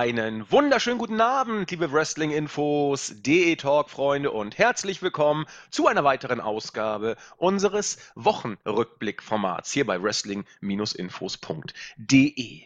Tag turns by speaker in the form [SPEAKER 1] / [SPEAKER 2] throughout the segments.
[SPEAKER 1] Einen wunderschönen guten Abend, liebe Wrestling-Infos, DE-Talk-Freunde und herzlich willkommen zu einer weiteren Ausgabe unseres Wochenrückblick-Formats hier bei Wrestling-Infos.de.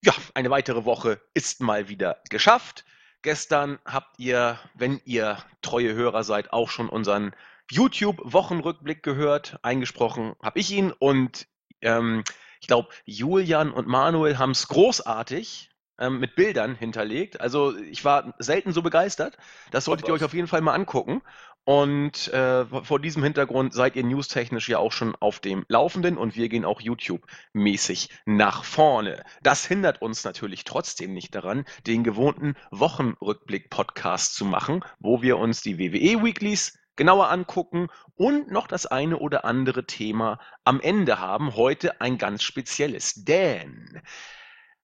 [SPEAKER 1] Ja, eine weitere Woche ist mal wieder geschafft. Gestern habt ihr, wenn ihr treue Hörer seid, auch schon unseren YouTube-Wochenrückblick gehört. Eingesprochen habe ich ihn und ähm, ich glaube, Julian und Manuel haben es großartig ähm, mit Bildern hinterlegt. Also ich war selten so begeistert. Das solltet ihr euch auf jeden Fall mal angucken. Und äh, vor diesem Hintergrund seid ihr newstechnisch ja auch schon auf dem Laufenden und wir gehen auch YouTube-mäßig nach vorne. Das hindert uns natürlich trotzdem nicht daran, den gewohnten Wochenrückblick-Podcast zu machen, wo wir uns die WWE-Weeklies genauer angucken und noch das eine oder andere Thema am Ende haben. Heute ein ganz spezielles, denn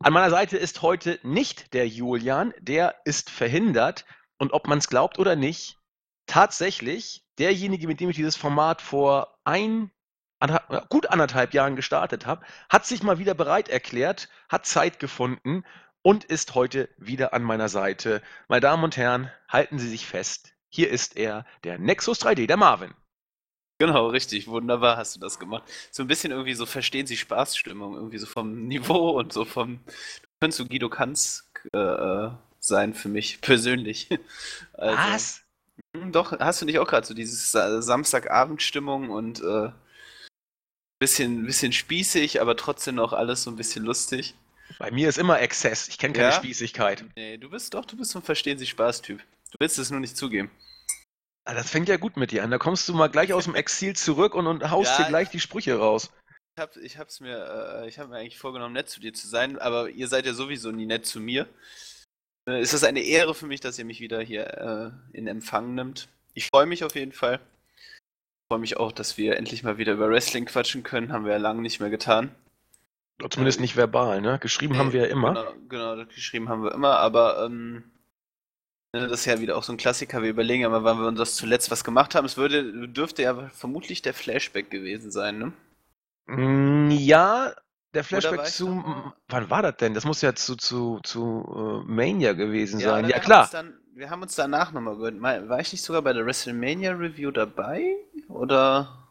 [SPEAKER 1] an meiner Seite ist heute nicht der Julian, der ist verhindert und ob man es glaubt oder nicht, tatsächlich derjenige, mit dem ich dieses Format vor ein, gut anderthalb Jahren gestartet habe, hat sich mal wieder bereit erklärt, hat Zeit gefunden und ist heute wieder an meiner Seite. Meine Damen und Herren, halten Sie sich fest. Hier ist er, der Nexus 3D, der Marvin.
[SPEAKER 2] Genau, richtig. Wunderbar hast du das gemacht. So ein bisschen irgendwie so verstehen Sie Spaßstimmung, irgendwie so vom Niveau und so vom. Du könntest so Guido Kanz äh, äh sein für mich persönlich.
[SPEAKER 1] Also, Was?
[SPEAKER 2] Hm, doch, hast du nicht auch gerade so dieses Samstagabendstimmung und äh, bisschen, bisschen spießig, aber trotzdem noch alles so ein bisschen lustig?
[SPEAKER 1] Bei mir ist immer Exzess. Ich kenne keine ja? Spießigkeit.
[SPEAKER 2] Nee, du bist doch, du bist so ein Verstehen Sie Spaß-Typ. Du willst es nur nicht zugeben.
[SPEAKER 1] Ah, das fängt ja gut mit dir an. Da kommst du mal gleich aus dem Exil zurück und, und haust ja, dir gleich die Sprüche raus.
[SPEAKER 2] Ich, hab, ich hab's mir, äh, ich habe mir eigentlich vorgenommen, nett zu dir zu sein, aber ihr seid ja sowieso nie nett zu mir. Äh, es ist eine Ehre für mich, dass ihr mich wieder hier äh, in Empfang nimmt. Ich freue mich auf jeden Fall. Ich freue mich auch, dass wir endlich mal wieder über Wrestling quatschen können. Haben wir ja lange nicht mehr getan.
[SPEAKER 1] Zumindest nicht verbal, ne? Geschrieben nee, haben wir ja immer.
[SPEAKER 2] Genau, genau, geschrieben haben wir immer, aber ähm, das ist ja wieder auch so ein Klassiker. Wir überlegen aber, wann wir das zuletzt was gemacht haben. Es würde, dürfte ja vermutlich der Flashback gewesen sein, ne?
[SPEAKER 1] Mm, ja, der Flashback zu. Wann war das denn? Das muss ja zu, zu, zu uh, Mania gewesen ja, sein. Ja, klar.
[SPEAKER 2] Dann, wir haben uns danach nochmal gehört. War ich nicht sogar bei der WrestleMania Review dabei? Oder?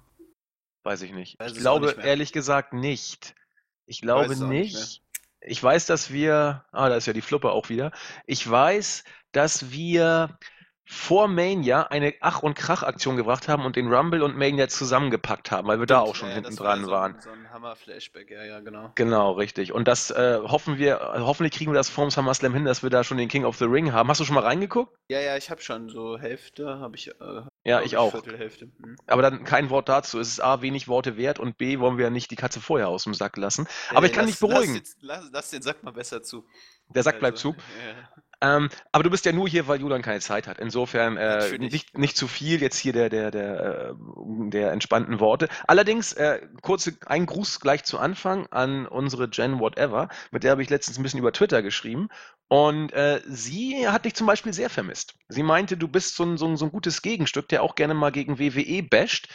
[SPEAKER 1] Weiß ich nicht. Weiß ich glaube ehrlich gesagt nicht. Ich glaube nicht. nicht ich weiß, dass wir. Ah, da ist ja die Fluppe auch wieder. Ich weiß, dass wir vor Mania eine Ach- und Krach-Aktion gebracht haben und den Rumble und Mania zusammengepackt haben, weil wir da auch schon ja, hinten dran war so waren.
[SPEAKER 2] So ein Hammer-Flashback, ja, ja, genau.
[SPEAKER 1] Genau, richtig. Und das äh, hoffen wir, hoffentlich kriegen wir das vorm SummerSlam hin, dass wir da schon den King of the Ring haben. Hast du schon mal reingeguckt?
[SPEAKER 2] Ja, ja, ich habe schon so Hälfte, habe ich. Äh,
[SPEAKER 1] ja, ich auch. Viertelhälfte. Hm. Aber dann kein Wort dazu. Es ist A, wenig Worte wert und B, wollen wir ja nicht die Katze vorher aus dem Sack lassen. Aber ich kann lass, dich beruhigen. Lass,
[SPEAKER 2] jetzt, lass, lass, den Sack mal besser zu.
[SPEAKER 1] Der Sack also, bleibt zu. Ja. Ähm, aber du bist ja nur hier, weil Julian keine Zeit hat. Insofern äh, nicht, nicht zu viel jetzt hier der, der, der, äh, der entspannten Worte. Allerdings, äh, kurze, ein Gruß gleich zu Anfang an unsere Jen Whatever, mit der habe ich letztens ein bisschen über Twitter geschrieben. Und äh, sie hat dich zum Beispiel sehr vermisst. Sie meinte, du bist so ein, so, ein, so ein gutes Gegenstück, der auch gerne mal gegen WWE basht.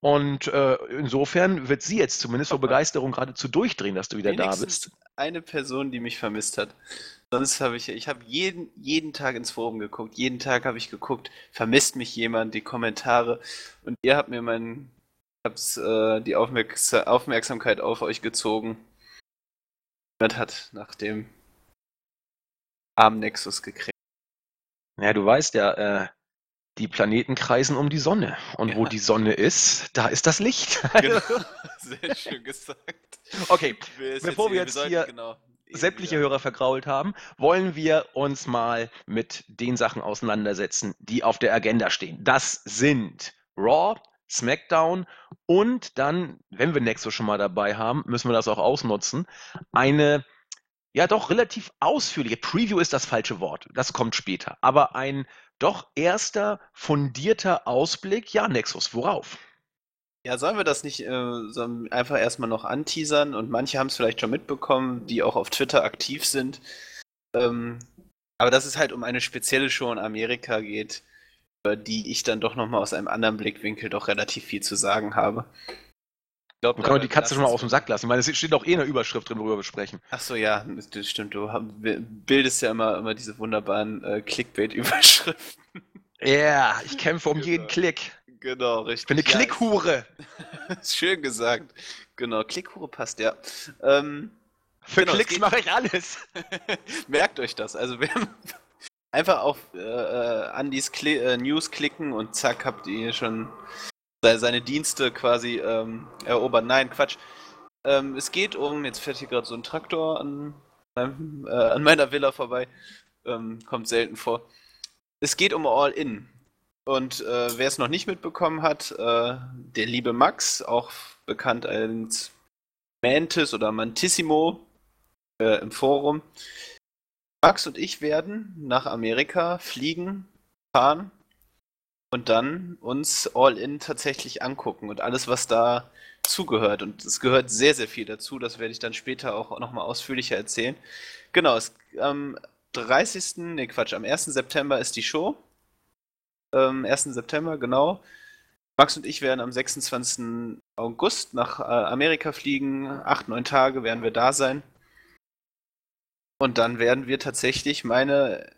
[SPEAKER 1] Und äh, insofern wird sie jetzt zumindest vor Begeisterung geradezu durchdrehen, dass du wieder da bist.
[SPEAKER 2] Eine Person, die mich vermisst hat. Sonst habe ich, ich habe jeden, jeden Tag ins Forum geguckt, jeden Tag habe ich geguckt, vermisst mich jemand, die Kommentare und ihr habt mir mein, hab's, äh, die Aufmerks Aufmerksamkeit auf euch gezogen. Jemand hat nach dem armen Nexus gekriegt.
[SPEAKER 1] Ja, du weißt ja, äh, die Planeten kreisen um die Sonne. Und ja. wo die Sonne ist, da ist das Licht. Genau.
[SPEAKER 2] Sehr schön gesagt.
[SPEAKER 1] Okay, bevor wir jetzt, hier genau sämtliche Hörer vergrault haben, wollen wir uns mal mit den Sachen auseinandersetzen, die auf der Agenda stehen. Das sind Raw, SmackDown und dann, wenn wir Nexus schon mal dabei haben, müssen wir das auch ausnutzen, eine ja doch relativ ausführliche Preview ist das falsche Wort, das kommt später, aber ein doch erster fundierter Ausblick, ja Nexus, worauf?
[SPEAKER 2] Ja, sollen wir das nicht äh, einfach erstmal noch anteasern? Und manche haben es vielleicht schon mitbekommen, die auch auf Twitter aktiv sind. Ähm, aber dass es halt um eine spezielle Show in Amerika geht, über die ich dann doch nochmal aus einem anderen Blickwinkel doch relativ viel zu sagen habe.
[SPEAKER 1] Glaub, Man kann doch die Katze schon mal aus dem Sack lassen. Meine, es steht doch eh in der Überschrift drin, worüber wir sprechen.
[SPEAKER 2] Ach so, ja, das stimmt. Du bildest ja immer, immer diese wunderbaren äh, Clickbait-Überschriften.
[SPEAKER 1] Ja, yeah, ich kämpfe um genau. jeden Klick.
[SPEAKER 2] Genau, richtig. Ich
[SPEAKER 1] bin eine ja, Klickhure.
[SPEAKER 2] Schön gesagt. Genau, Klickhure passt, ja. Ähm,
[SPEAKER 1] Für genau, Klicks mache ich alles.
[SPEAKER 2] Merkt euch das. Also wir haben einfach auf äh, äh Andys Kli äh, News klicken und zack, habt ihr schon seine Dienste quasi ähm, erobert. Nein, Quatsch. Ähm, es geht um, jetzt fährt hier gerade so ein Traktor an, äh, an meiner Villa vorbei. Ähm, kommt selten vor. Es geht um All-In. Und äh, wer es noch nicht mitbekommen hat, äh, der liebe Max, auch bekannt als Mantis oder Mantissimo äh, im Forum. Max und ich werden nach Amerika fliegen, fahren und dann uns All-In tatsächlich angucken und alles, was da zugehört. Und es gehört sehr, sehr viel dazu. Das werde ich dann später auch nochmal ausführlicher erzählen. Genau, es, am 30. Nee, Quatsch, am 1. September ist die Show. Ähm, 1. September, genau. Max und ich werden am 26. August nach äh, Amerika fliegen. Acht, neun Tage werden wir da sein. Und dann werden wir tatsächlich meine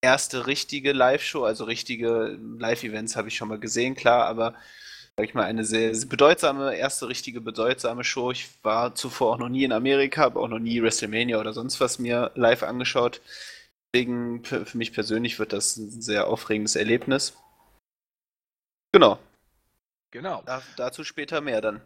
[SPEAKER 2] erste richtige Live-Show, also richtige Live-Events habe ich schon mal gesehen, klar, aber sag ich mal, eine sehr, bedeutsame, erste richtige bedeutsame Show. Ich war zuvor auch noch nie in Amerika, habe auch noch nie WrestleMania oder sonst was mir live angeschaut. Deswegen für, für mich persönlich wird das ein sehr aufregendes Erlebnis. Genau.
[SPEAKER 1] Genau.
[SPEAKER 2] Da, dazu später mehr dann.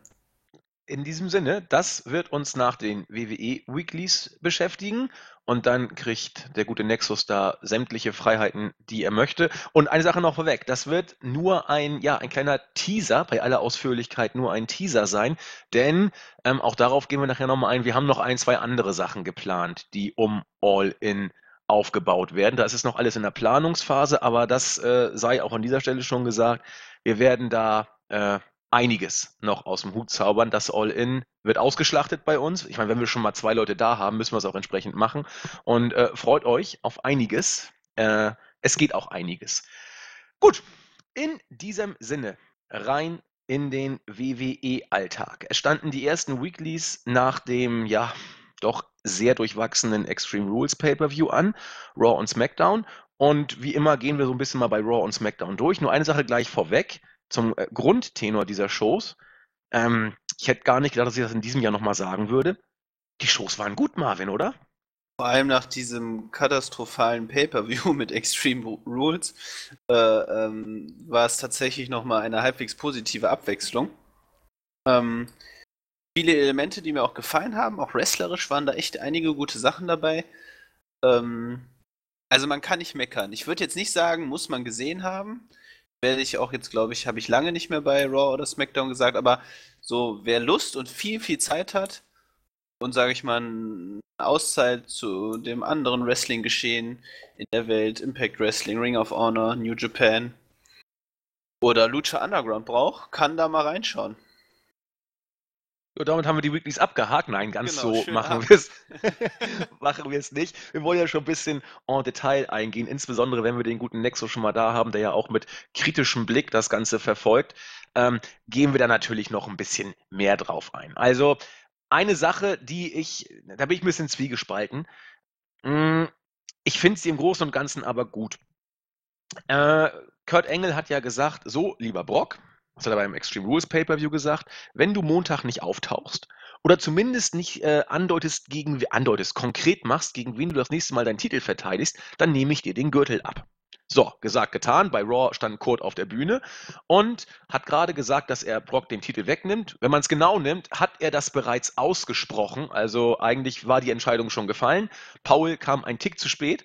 [SPEAKER 1] In diesem Sinne, das wird uns nach den WWE Weeklies beschäftigen und dann kriegt der gute Nexus da sämtliche Freiheiten, die er möchte. Und eine Sache noch vorweg, das wird nur ein, ja, ein kleiner Teaser, bei aller Ausführlichkeit nur ein Teaser sein, denn ähm, auch darauf gehen wir nachher nochmal ein. Wir haben noch ein, zwei andere Sachen geplant, die um All-In aufgebaut werden. Da ist es noch alles in der Planungsphase, aber das äh, sei auch an dieser Stelle schon gesagt. Wir werden da äh, einiges noch aus dem Hut zaubern. Das All-In wird ausgeschlachtet bei uns. Ich meine, wenn wir schon mal zwei Leute da haben, müssen wir es auch entsprechend machen. Und äh, freut euch auf einiges. Äh, es geht auch einiges. Gut, in diesem Sinne rein in den WWE-Alltag. Es standen die ersten Weeklies nach dem, ja, doch sehr durchwachsenen Extreme Rules Pay-Per-View an, Raw und SmackDown. Und wie immer gehen wir so ein bisschen mal bei Raw und SmackDown durch. Nur eine Sache gleich vorweg zum äh, Grundtenor dieser Shows. Ähm, ich hätte gar nicht gedacht, dass ich das in diesem Jahr nochmal sagen würde. Die Shows waren gut, Marvin, oder?
[SPEAKER 2] Vor allem nach diesem katastrophalen Pay-Per-View mit Extreme Rules äh, ähm, war es tatsächlich nochmal eine halbwegs positive Abwechslung. Ähm, viele Elemente, die mir auch gefallen haben, auch wrestlerisch waren da echt einige gute Sachen dabei. Ähm, also man kann nicht meckern. Ich würde jetzt nicht sagen, muss man gesehen haben werde ich auch jetzt, glaube ich, habe ich lange nicht mehr bei Raw oder SmackDown gesagt, aber so, wer Lust und viel, viel Zeit hat und, sage ich mal, eine Auszeit zu dem anderen Wrestling-Geschehen in der Welt, Impact Wrestling, Ring of Honor, New Japan oder Lucha Underground braucht, kann da mal reinschauen.
[SPEAKER 1] Ja, damit haben wir die Weeklies abgehakt. Nein, ganz genau, so machen wir es machen wir es nicht. Wir wollen ja schon ein bisschen en Detail eingehen, insbesondere wenn wir den guten Nexo schon mal da haben, der ja auch mit kritischem Blick das Ganze verfolgt, ähm, gehen wir da natürlich noch ein bisschen mehr drauf ein. Also eine Sache, die ich, da bin ich ein bisschen zwiegespalten. Hm, ich finde sie im Großen und Ganzen aber gut. Äh, Kurt Engel hat ja gesagt, so, lieber Brock, das hat er beim Extreme Rules Pay-Per-View gesagt, wenn du Montag nicht auftauchst oder zumindest nicht äh, andeutest, gegen, andeutest, konkret machst, gegen wen du das nächste Mal deinen Titel verteidigst, dann nehme ich dir den Gürtel ab. So, gesagt, getan. Bei Raw stand Kurt auf der Bühne und hat gerade gesagt, dass er Brock den Titel wegnimmt. Wenn man es genau nimmt, hat er das bereits ausgesprochen. Also eigentlich war die Entscheidung schon gefallen. Paul kam ein Tick zu spät.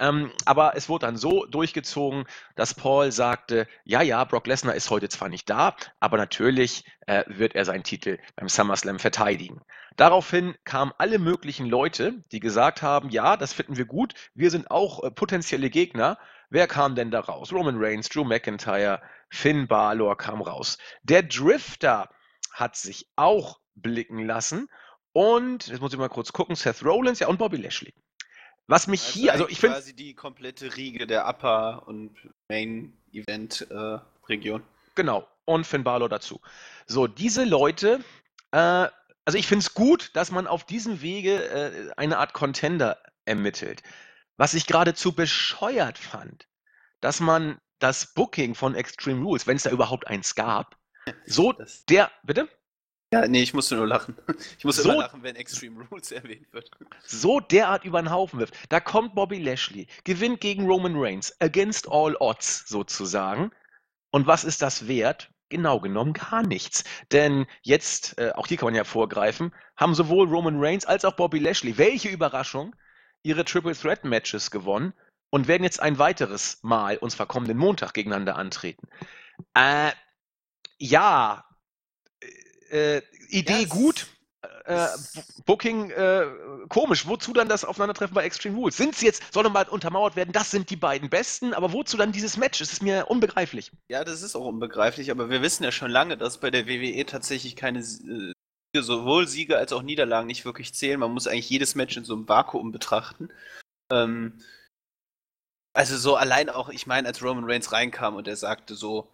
[SPEAKER 1] Ähm, aber es wurde dann so durchgezogen, dass Paul sagte, ja, ja, Brock Lesnar ist heute zwar nicht da, aber natürlich äh, wird er seinen Titel beim SummerSlam verteidigen. Daraufhin kamen alle möglichen Leute, die gesagt haben, ja, das finden wir gut, wir sind auch äh, potenzielle Gegner. Wer kam denn da raus? Roman Reigns, Drew McIntyre, Finn Balor kam raus. Der Drifter hat sich auch blicken lassen und, jetzt muss ich mal kurz gucken, Seth Rollins, ja, und Bobby Lashley. Was mich also hier, also ich finde. quasi
[SPEAKER 2] die komplette Riege der Upper- und Main-Event-Region. Äh,
[SPEAKER 1] genau. Und Finn Balor dazu. So, diese Leute Äh, also ich finde es gut, dass man auf diesem Wege äh, eine Art Contender ermittelt. Was ich geradezu bescheuert fand, dass man das Booking von Extreme Rules, wenn es da überhaupt eins gab, so
[SPEAKER 2] Das-
[SPEAKER 1] der, bitte?
[SPEAKER 2] Ja, nee, ich musste nur lachen. Ich musste
[SPEAKER 1] So-
[SPEAKER 2] lachen, wenn Extreme Rules erwähnt wird.
[SPEAKER 1] so derart über den Haufen wirft. Da kommt Bobby Lashley, gewinnt gegen Roman Reigns, against all odds sozusagen. Und was ist das wert? Genau genommen gar nichts. Denn jetzt, äh, auch hier kann man ja vorgreifen, haben sowohl Roman Reigns als auch Bobby Lashley, welche Überraschung, ihre Triple Threat Matches gewonnen und werden jetzt ein weiteres Mal, und zwar kommenden Montag, gegeneinander antreten. Äh, ja, äh, Idee
[SPEAKER 2] Ja, es-
[SPEAKER 1] gut, äh, Booking äh, komisch. Wozu dann das Aufeinandertreffen bei Extreme Rules? Sind sie jetzt, soll nochmal untermauert werden, das sind die beiden Besten, aber wozu dann dieses Match? Es ist mir unbegreiflich.
[SPEAKER 2] Ja, das ist auch unbegreiflich, aber wir wissen ja schon lange, dass bei der WWE tatsächlich keine äh, Siege, sowohl Siege als auch Niederlagen nicht wirklich zählen. Man muss eigentlich jedes Match in so einem Vakuum betrachten. Ähm, also so allein auch, ich meine, als Roman Reigns reinkam und er sagte so,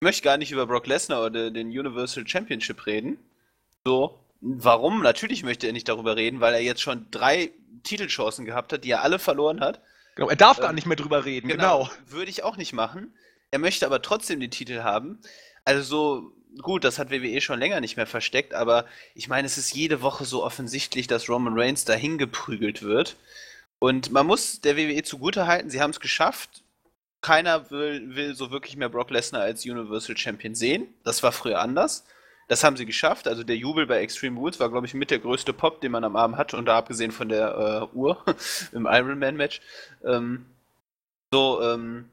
[SPEAKER 2] ich möchte gar nicht über Brock Lesnar oder den Universal Championship reden. So, warum? Natürlich möchte er nicht darüber reden, weil er jetzt schon drei Titelchancen gehabt hat, die er alle verloren hat.
[SPEAKER 1] Genau, er darf gar
[SPEAKER 2] Ähm,
[SPEAKER 1] nicht mehr drüber reden, genau.
[SPEAKER 2] Würde ich auch nicht machen. Er möchte aber trotzdem den Titel haben. Also so, gut, das hat WWE schon länger nicht mehr versteckt, aber ich meine, es ist jede Woche so offensichtlich, dass Roman Reigns dahin geprügelt wird. Und man muss der WWE zugutehalten, sie haben es geschafft. Keiner will, will so wirklich mehr Brock Lesnar als Universal Champion sehen. Das war früher anders. Das haben sie geschafft. Also der Jubel bei Extreme Rules war, glaube ich, mit der größte Pop, den man am Abend hatte, und da abgesehen von der äh, Uhr im Ironman-Match. Ähm, so, ähm,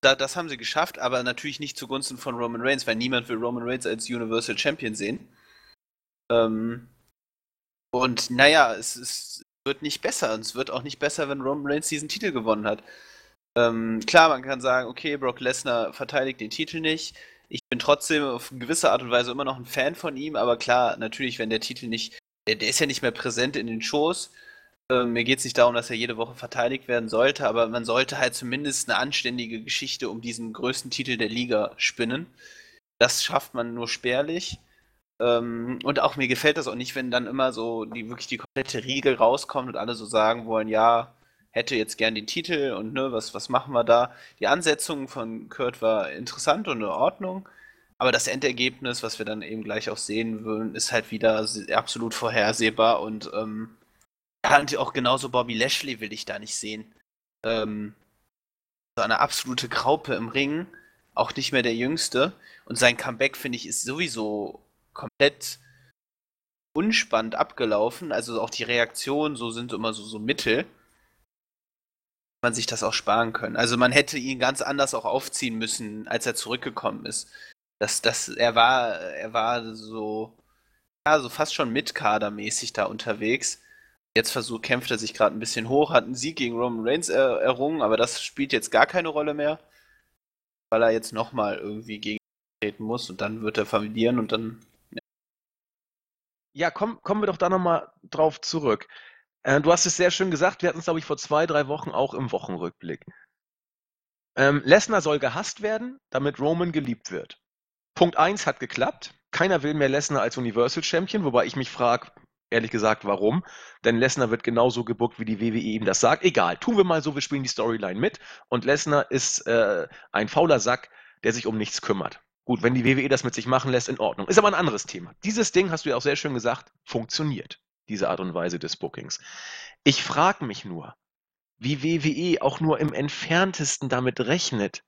[SPEAKER 2] da, das haben sie geschafft, aber natürlich nicht zugunsten von Roman Reigns, weil niemand will Roman Reigns als Universal Champion sehen. Ähm, und naja, es, es wird nicht besser und es wird auch nicht besser, wenn Roman Reigns diesen Titel gewonnen hat. Ähm, klar, man kann sagen, okay, Brock Lesnar verteidigt den Titel nicht. Ich bin trotzdem auf eine gewisse Art und Weise immer noch ein Fan von ihm, aber klar, natürlich, wenn der Titel nicht, der, der ist ja nicht mehr präsent in den Shows. Ähm, mir geht es nicht darum, dass er jede Woche verteidigt werden sollte, aber man sollte halt zumindest eine anständige Geschichte um diesen größten Titel der Liga spinnen. Das schafft man nur spärlich. Ähm, und auch mir gefällt das auch nicht, wenn dann immer so die wirklich die komplette Riegel rauskommt und alle so sagen wollen, ja, hätte jetzt gern den Titel und ne, was, was machen wir da? Die Ansetzung von Kurt war interessant und in Ordnung, aber das Endergebnis, was wir dann eben gleich auch sehen würden, ist halt wieder absolut vorhersehbar und ähm, auch genauso Bobby Lashley will ich da nicht sehen. Ähm, so eine absolute Graupe im Ring, auch nicht mehr der Jüngste. Und sein Comeback, finde ich, ist sowieso komplett unspannend abgelaufen. Also auch die Reaktionen so sind immer so, so mittel. Man sich das auch sparen können. Also man hätte ihn ganz anders auch aufziehen müssen, als er zurückgekommen ist. Das, das, er war, er war so, ja, so fast schon mitkadermäßig da unterwegs. Jetzt versucht, kämpft er sich gerade ein bisschen hoch, hat einen Sieg gegen Roman Reigns er, errungen, aber das spielt jetzt gar keine Rolle mehr, weil er jetzt nochmal irgendwie gegen treten muss und dann wird er verlieren und dann.
[SPEAKER 1] Ja, komm, kommen wir doch da nochmal drauf zurück. Äh, du hast es sehr schön gesagt, wir hatten es, glaube ich, vor zwei, drei Wochen auch im Wochenrückblick. Ähm, Lesnar soll gehasst werden, damit Roman geliebt wird. Punkt 1 hat geklappt. Keiner will mehr Lesnar als Universal Champion, wobei ich mich frage, ehrlich gesagt, warum. Denn Lesnar wird genauso gebuckt, wie die WWE ihm das sagt. Egal, tun wir mal so, wir spielen die Storyline mit. Und Lesnar ist äh, ein fauler Sack, der sich um nichts kümmert. Gut, wenn die WWE das mit sich machen lässt, in Ordnung. Ist aber ein anderes Thema. Dieses Ding, hast du ja auch sehr schön gesagt, funktioniert. Diese Art und Weise des Bookings. Ich frage mich nur, wie WWE auch nur im entferntesten damit rechnet,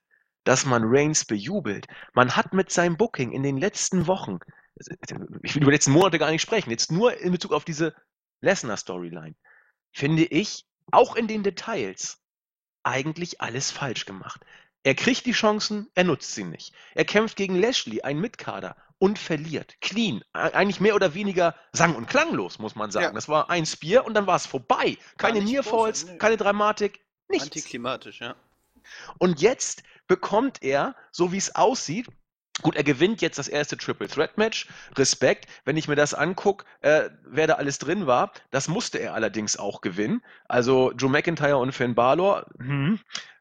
[SPEAKER 1] dass man Reigns bejubelt. Man hat mit seinem Booking in den letzten Wochen, ich will über die letzten Monate gar nicht sprechen, jetzt nur in Bezug auf diese Lesnar-Storyline, finde ich, auch in den Details, eigentlich alles falsch gemacht. Er kriegt die Chancen, er nutzt sie nicht. Er kämpft gegen Lashley, einen Mitkader, und verliert. Clean. Eigentlich mehr oder weniger sang- und klanglos, muss man sagen.
[SPEAKER 2] Ja.
[SPEAKER 1] Das war ein Spear und dann war es vorbei. Keine Nearfalls,
[SPEAKER 2] nee.
[SPEAKER 1] keine Dramatik, nichts.
[SPEAKER 2] Antiklimatisch, ja.
[SPEAKER 1] Und jetzt bekommt er, so wie es aussieht, gut, er gewinnt jetzt das erste Triple Threat Match. Respekt, wenn ich mir das angucke, äh, wer da alles drin war. Das musste er allerdings auch gewinnen. Also Drew McIntyre und Finn Balor. Hm.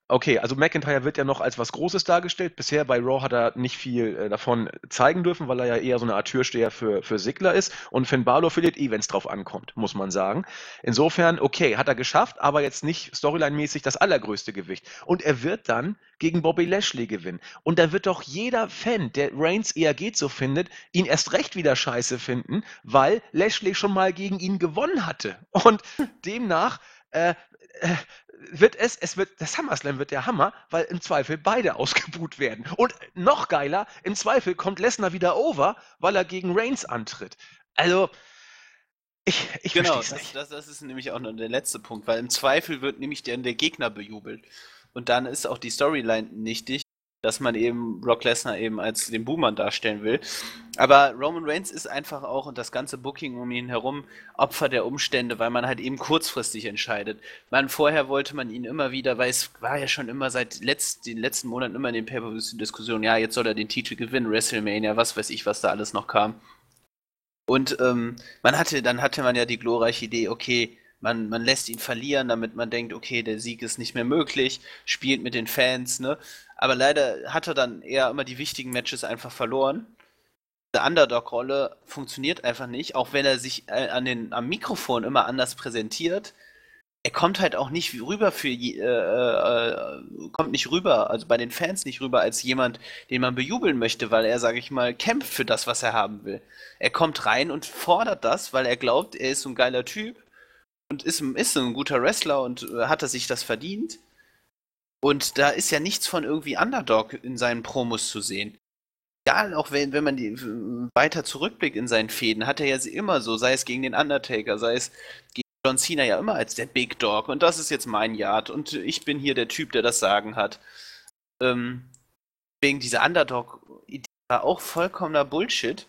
[SPEAKER 1] Okay, also McIntyre wird ja noch als was Großes dargestellt. Bisher bei Raw hat er nicht viel äh, davon zeigen dürfen, weil er ja eher so eine Art Türsteher für, für Sigler ist. Und Finn Balor verliert eh, wenn es drauf ankommt, muss man sagen. Insofern, okay, hat er geschafft, aber jetzt nicht storyline-mäßig das allergrößte Gewicht. Und er wird dann gegen Bobby Lashley gewinnen. Und da wird doch jeder Fan, der Reigns eher geht so findet, ihn erst recht wieder scheiße finden, weil Lashley schon mal gegen ihn gewonnen hatte. Und demnach äh, äh, wird es, es wird, der SummerSlam wird der Hammer, weil im Zweifel beide ausgebuht werden. Und noch geiler, im Zweifel kommt Lesnar wieder over, weil er gegen Reigns antritt. Also, ich, ich
[SPEAKER 2] genau,
[SPEAKER 1] verstehe es
[SPEAKER 2] das,
[SPEAKER 1] nicht.
[SPEAKER 2] das, das ist nämlich auch noch der letzte Punkt, weil im Zweifel wird nämlich der, der Gegner bejubelt. Und dann ist auch die Storyline nichtig, dass man eben Brock Lesnar eben als den Boomer darstellen will. Aber Roman Reigns ist einfach auch und das ganze Booking um ihn herum Opfer der Umstände, weil man halt eben kurzfristig entscheidet. Man vorher wollte man ihn immer wieder, weil es war ja schon immer seit letzt, den letzten Monaten immer in den pay Diskussionen, ja, jetzt soll er den Titel gewinnen, WrestleMania, was weiß ich, was da alles noch kam. Und ähm, man hatte, dann hatte man ja die glorreiche Idee, okay, man, man lässt ihn verlieren, damit man denkt, okay, der Sieg ist nicht mehr möglich, spielt mit den Fans, ne? Aber leider hat er dann eher immer die wichtigen Matches einfach verloren. Die Underdog-Rolle funktioniert einfach nicht, auch wenn er sich äh, an den, am Mikrofon immer anders präsentiert. Er kommt halt auch nicht rüber für äh, äh, kommt nicht rüber, also bei den Fans nicht rüber als jemand, den man bejubeln möchte, weil er, sage ich mal, kämpft für das, was er haben will. Er kommt rein und fordert das, weil er glaubt, er ist so ein geiler Typ und ist, ist ein guter Wrestler und äh, hat er sich das verdient. Und da ist ja nichts von irgendwie Underdog in seinen Promos zu sehen. Egal, auch wenn, wenn man die weiter zurückblickt in seinen Fäden, hat er ja immer so, sei es gegen den Undertaker, sei es gegen John Cena ja immer als der Big Dog und das ist jetzt mein Yard und ich bin hier der Typ, der das Sagen hat. Ähm, wegen dieser Underdog-Idee war auch vollkommener Bullshit.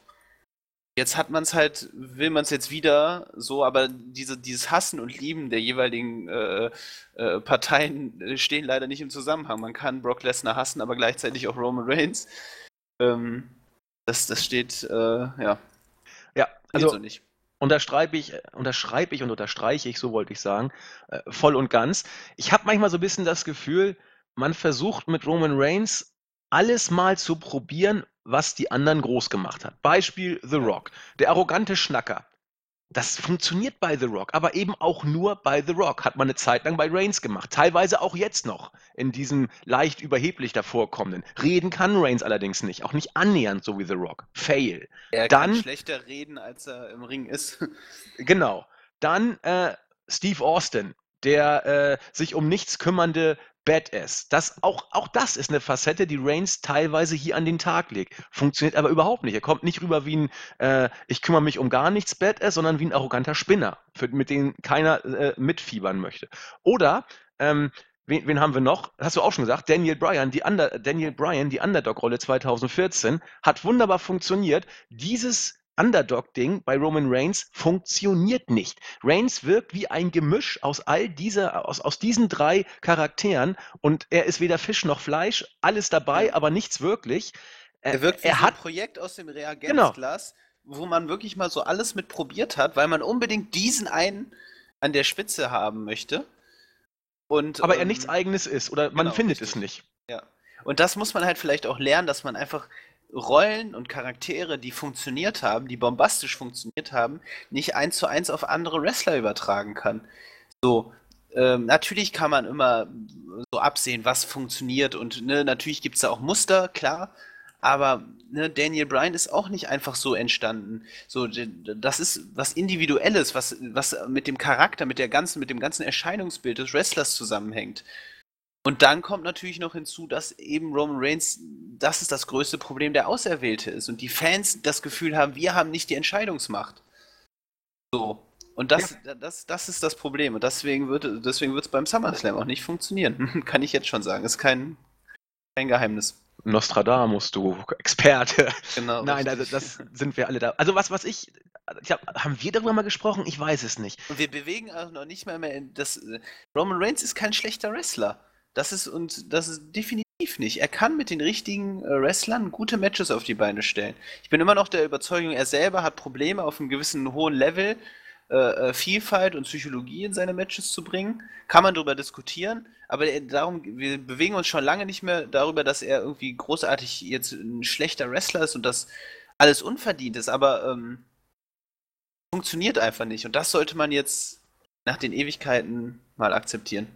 [SPEAKER 2] Jetzt hat man es halt, will man es jetzt wieder so, aber diese, dieses Hassen und Lieben der jeweiligen äh, äh, Parteien äh, stehen leider nicht im Zusammenhang. Man kann Brock Lesnar hassen, aber gleichzeitig auch Roman Reigns. Ähm, das, das steht, äh, ja.
[SPEAKER 1] Ja, also
[SPEAKER 2] so nicht.
[SPEAKER 1] unterschreibe ich, unterschreibe ich und unterstreiche ich, so wollte ich sagen, äh, voll und ganz. Ich habe manchmal so ein bisschen das Gefühl, man versucht mit Roman Reigns alles mal zu probieren, was die anderen groß gemacht hat. Beispiel The Rock, der arrogante Schnacker. Das funktioniert bei The Rock, aber eben auch nur bei The Rock. Hat man eine Zeit lang bei Reigns gemacht. Teilweise auch jetzt noch in diesem leicht überheblich davorkommenden. Reden kann Reigns allerdings nicht. Auch nicht annähernd so wie The Rock. Fail.
[SPEAKER 2] Er
[SPEAKER 1] Dann-
[SPEAKER 2] kann schlechter reden, als er im Ring ist.
[SPEAKER 1] Genau. Dann äh, Steve Austin, der äh, sich um nichts kümmernde Badass. Das, auch, auch das ist eine Facette, die Reigns teilweise hier an den Tag legt. Funktioniert aber überhaupt nicht. Er kommt nicht rüber wie ein äh, Ich kümmere mich um gar nichts Badass, sondern wie ein arroganter Spinner, für, mit dem keiner äh, mitfiebern möchte. Oder, ähm, wen, wen haben wir noch? Hast du auch schon gesagt, Daniel Bryan, die, Under, Daniel Bryan, die Underdog-Rolle 2014, hat wunderbar funktioniert. Dieses Underdog-Ding bei Roman Reigns funktioniert nicht. Reigns wirkt wie ein Gemisch aus all dieser, aus, aus diesen drei Charakteren und er ist weder Fisch noch Fleisch, alles dabei, aber nichts wirklich. Äh,
[SPEAKER 2] Er wirkt wie
[SPEAKER 1] er
[SPEAKER 2] so
[SPEAKER 1] hat
[SPEAKER 2] ein Projekt aus dem
[SPEAKER 1] Genau.
[SPEAKER 2] Reagenzglas, wo man wirklich mal so alles mit probiert hat, weil man unbedingt diesen einen an der Spitze haben möchte. Und,
[SPEAKER 1] aber er
[SPEAKER 2] ähm,
[SPEAKER 1] nichts eigenes ist oder man
[SPEAKER 2] genau,
[SPEAKER 1] findet
[SPEAKER 2] richtig.
[SPEAKER 1] es nicht.
[SPEAKER 2] Ja. Und das muss man halt vielleicht auch lernen, dass man einfach Rollen und Charaktere, die funktioniert haben, die bombastisch funktioniert haben, nicht eins zu eins auf andere Wrestler übertragen kann. So, ähm, natürlich kann man immer so absehen, was funktioniert und ne, natürlich gibt es da auch Muster, klar. Aber ne, Daniel Bryan ist auch nicht einfach so entstanden. So, das ist was Individuelles, was, was mit dem Charakter, mit der ganzen, mit dem ganzen Erscheinungsbild des Wrestlers zusammenhängt. Und dann kommt natürlich noch hinzu, dass eben Roman Reigns, das ist das größte Problem, der Auserwählte ist. Und die Fans das Gefühl haben, wir haben nicht die Entscheidungsmacht. So. Und das, das, das ist das Problem. Und deswegen wird deswegen es beim SummerSlam auch nicht funktionieren. Kann ich jetzt schon sagen. Ist kein, kein Geheimnis.
[SPEAKER 1] Nostradamus, du Experte.
[SPEAKER 2] Genau.
[SPEAKER 1] Nein, also das sind wir alle da. Also was, was ich, ich hab, haben wir darüber mal gesprochen? Ich weiß es nicht.
[SPEAKER 2] Und wir bewegen auch noch nicht mal mehr in das. Roman Reigns ist kein schlechter Wrestler. Das ist und das ist definitiv nicht. Er kann mit den richtigen äh, Wrestlern gute Matches auf die Beine stellen. Ich bin immer noch der Überzeugung, er selber hat Probleme auf einem gewissen hohen Level, äh, äh, Vielfalt und Psychologie in seine Matches zu bringen. Kann man darüber diskutieren, aber darum, wir bewegen uns schon lange nicht mehr darüber, dass er irgendwie großartig jetzt ein schlechter Wrestler ist und das alles unverdient ist, aber ähm, funktioniert einfach nicht. Und das sollte man jetzt nach den Ewigkeiten mal akzeptieren.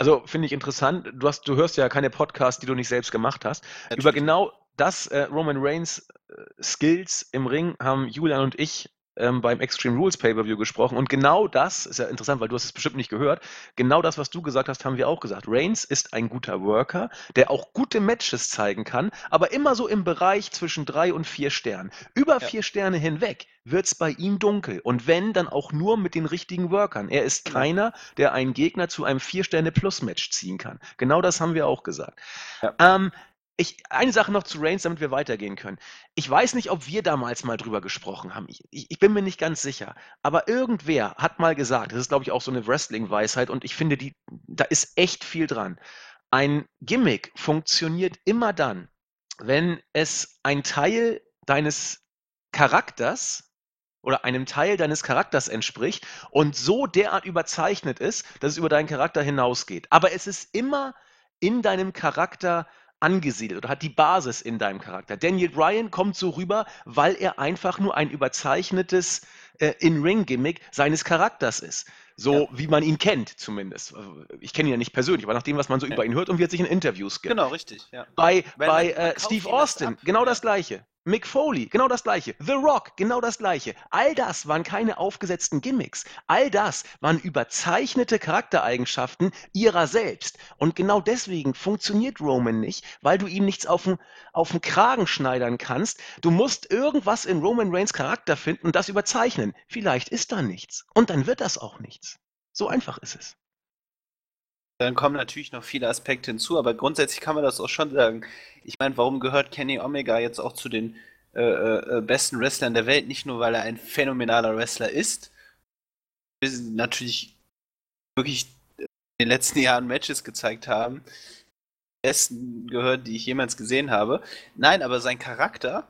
[SPEAKER 1] Also finde ich interessant. Du, hast, du hörst ja keine Podcasts, die du nicht selbst gemacht hast. Natürlich. Über genau das äh, Roman Reigns äh, Skills im Ring haben Julian und ich ähm, beim Extreme Rules Pay-Per-View gesprochen. Und genau das ist ja interessant, weil du hast es bestimmt nicht gehört. Genau das, was du gesagt hast, haben wir auch gesagt. Reigns ist ein guter Worker, der auch gute Matches zeigen kann, aber immer so im Bereich zwischen drei und vier Sternen. Über ja. vier Sterne hinweg wird es bei ihm dunkel. Und wenn, dann auch nur mit den richtigen Workern. Er ist genau. keiner, der einen Gegner zu einem Vier-Sterne-Plus-Match ziehen kann. Genau das haben wir auch gesagt. Ja. Ähm, ich, eine Sache noch zu Reigns, damit wir weitergehen können. Ich weiß nicht, ob wir damals mal drüber gesprochen haben. Ich, ich, ich bin mir nicht ganz sicher. Aber irgendwer hat mal gesagt, das ist, glaube ich, auch so eine Wrestling-Weisheit und ich finde, die, da ist echt viel dran. Ein Gimmick funktioniert immer dann, wenn es ein Teil deines Charakters oder einem Teil deines Charakters entspricht und so derart überzeichnet ist, dass es über deinen Charakter hinausgeht. Aber es ist immer in deinem Charakter angesiedelt oder hat die Basis in deinem Charakter. Daniel Bryan kommt so rüber, weil er einfach nur ein überzeichnetes äh, In-Ring-Gimmick seines Charakters ist. So ja. wie man ihn kennt, zumindest. Ich kenne ihn ja nicht persönlich, aber nach dem, was man so ja. über ihn hört und wie er sich in Interviews gibt.
[SPEAKER 2] Genau, richtig. Ja.
[SPEAKER 1] Bei, bei äh, Steve Austin, genau das Gleiche. Mick Foley, genau das gleiche. The Rock, genau das gleiche. All das waren keine aufgesetzten Gimmicks. All das waren überzeichnete Charaktereigenschaften ihrer selbst. Und genau deswegen funktioniert Roman nicht, weil du ihm nichts auf den, Kragen schneidern kannst. Du musst irgendwas in Roman Reigns Charakter finden und das überzeichnen. Vielleicht ist da nichts. Und dann wird das auch nichts. So einfach ist es.
[SPEAKER 2] Dann kommen natürlich noch viele Aspekte hinzu, aber grundsätzlich kann man das auch schon sagen. Ich meine, warum gehört Kenny Omega jetzt auch zu den äh, äh, äh, besten Wrestlern der Welt? Nicht nur, weil er ein phänomenaler Wrestler ist, natürlich wirklich in den letzten Jahren Matches gezeigt haben, besten gehört, die ich jemals gesehen habe. Nein, aber sein Charakter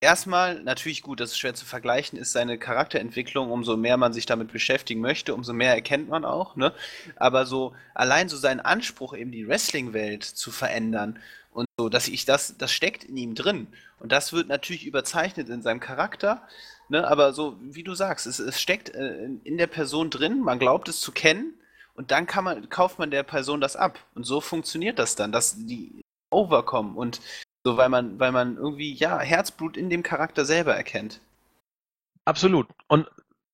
[SPEAKER 2] erstmal natürlich gut, das ist schwer zu vergleichen, ist seine Charakterentwicklung, umso mehr man sich damit beschäftigen möchte, umso mehr erkennt man auch, ne? Aber so allein so sein Anspruch, eben die Wrestling-Welt zu verändern und so, dass ich das, das steckt in ihm drin. Und das wird natürlich überzeichnet in seinem Charakter, ne? Aber so, wie du sagst, es, es steckt äh, in der Person drin, man glaubt es zu kennen. Und dann man, kauft man der Person das ab. Und so funktioniert das dann, dass die overkommen. Und so, weil man, weil man irgendwie, ja, Herzblut in dem Charakter selber erkennt.
[SPEAKER 1] Absolut. Und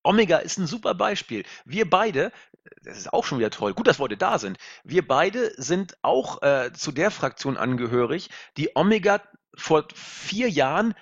[SPEAKER 1] Omega ist ein super Beispiel. Wir beide, das ist auch schon wieder toll, gut, dass wir heute da sind. Wir beide sind auch äh, zu der Fraktion angehörig, die Omega vor vier Jahren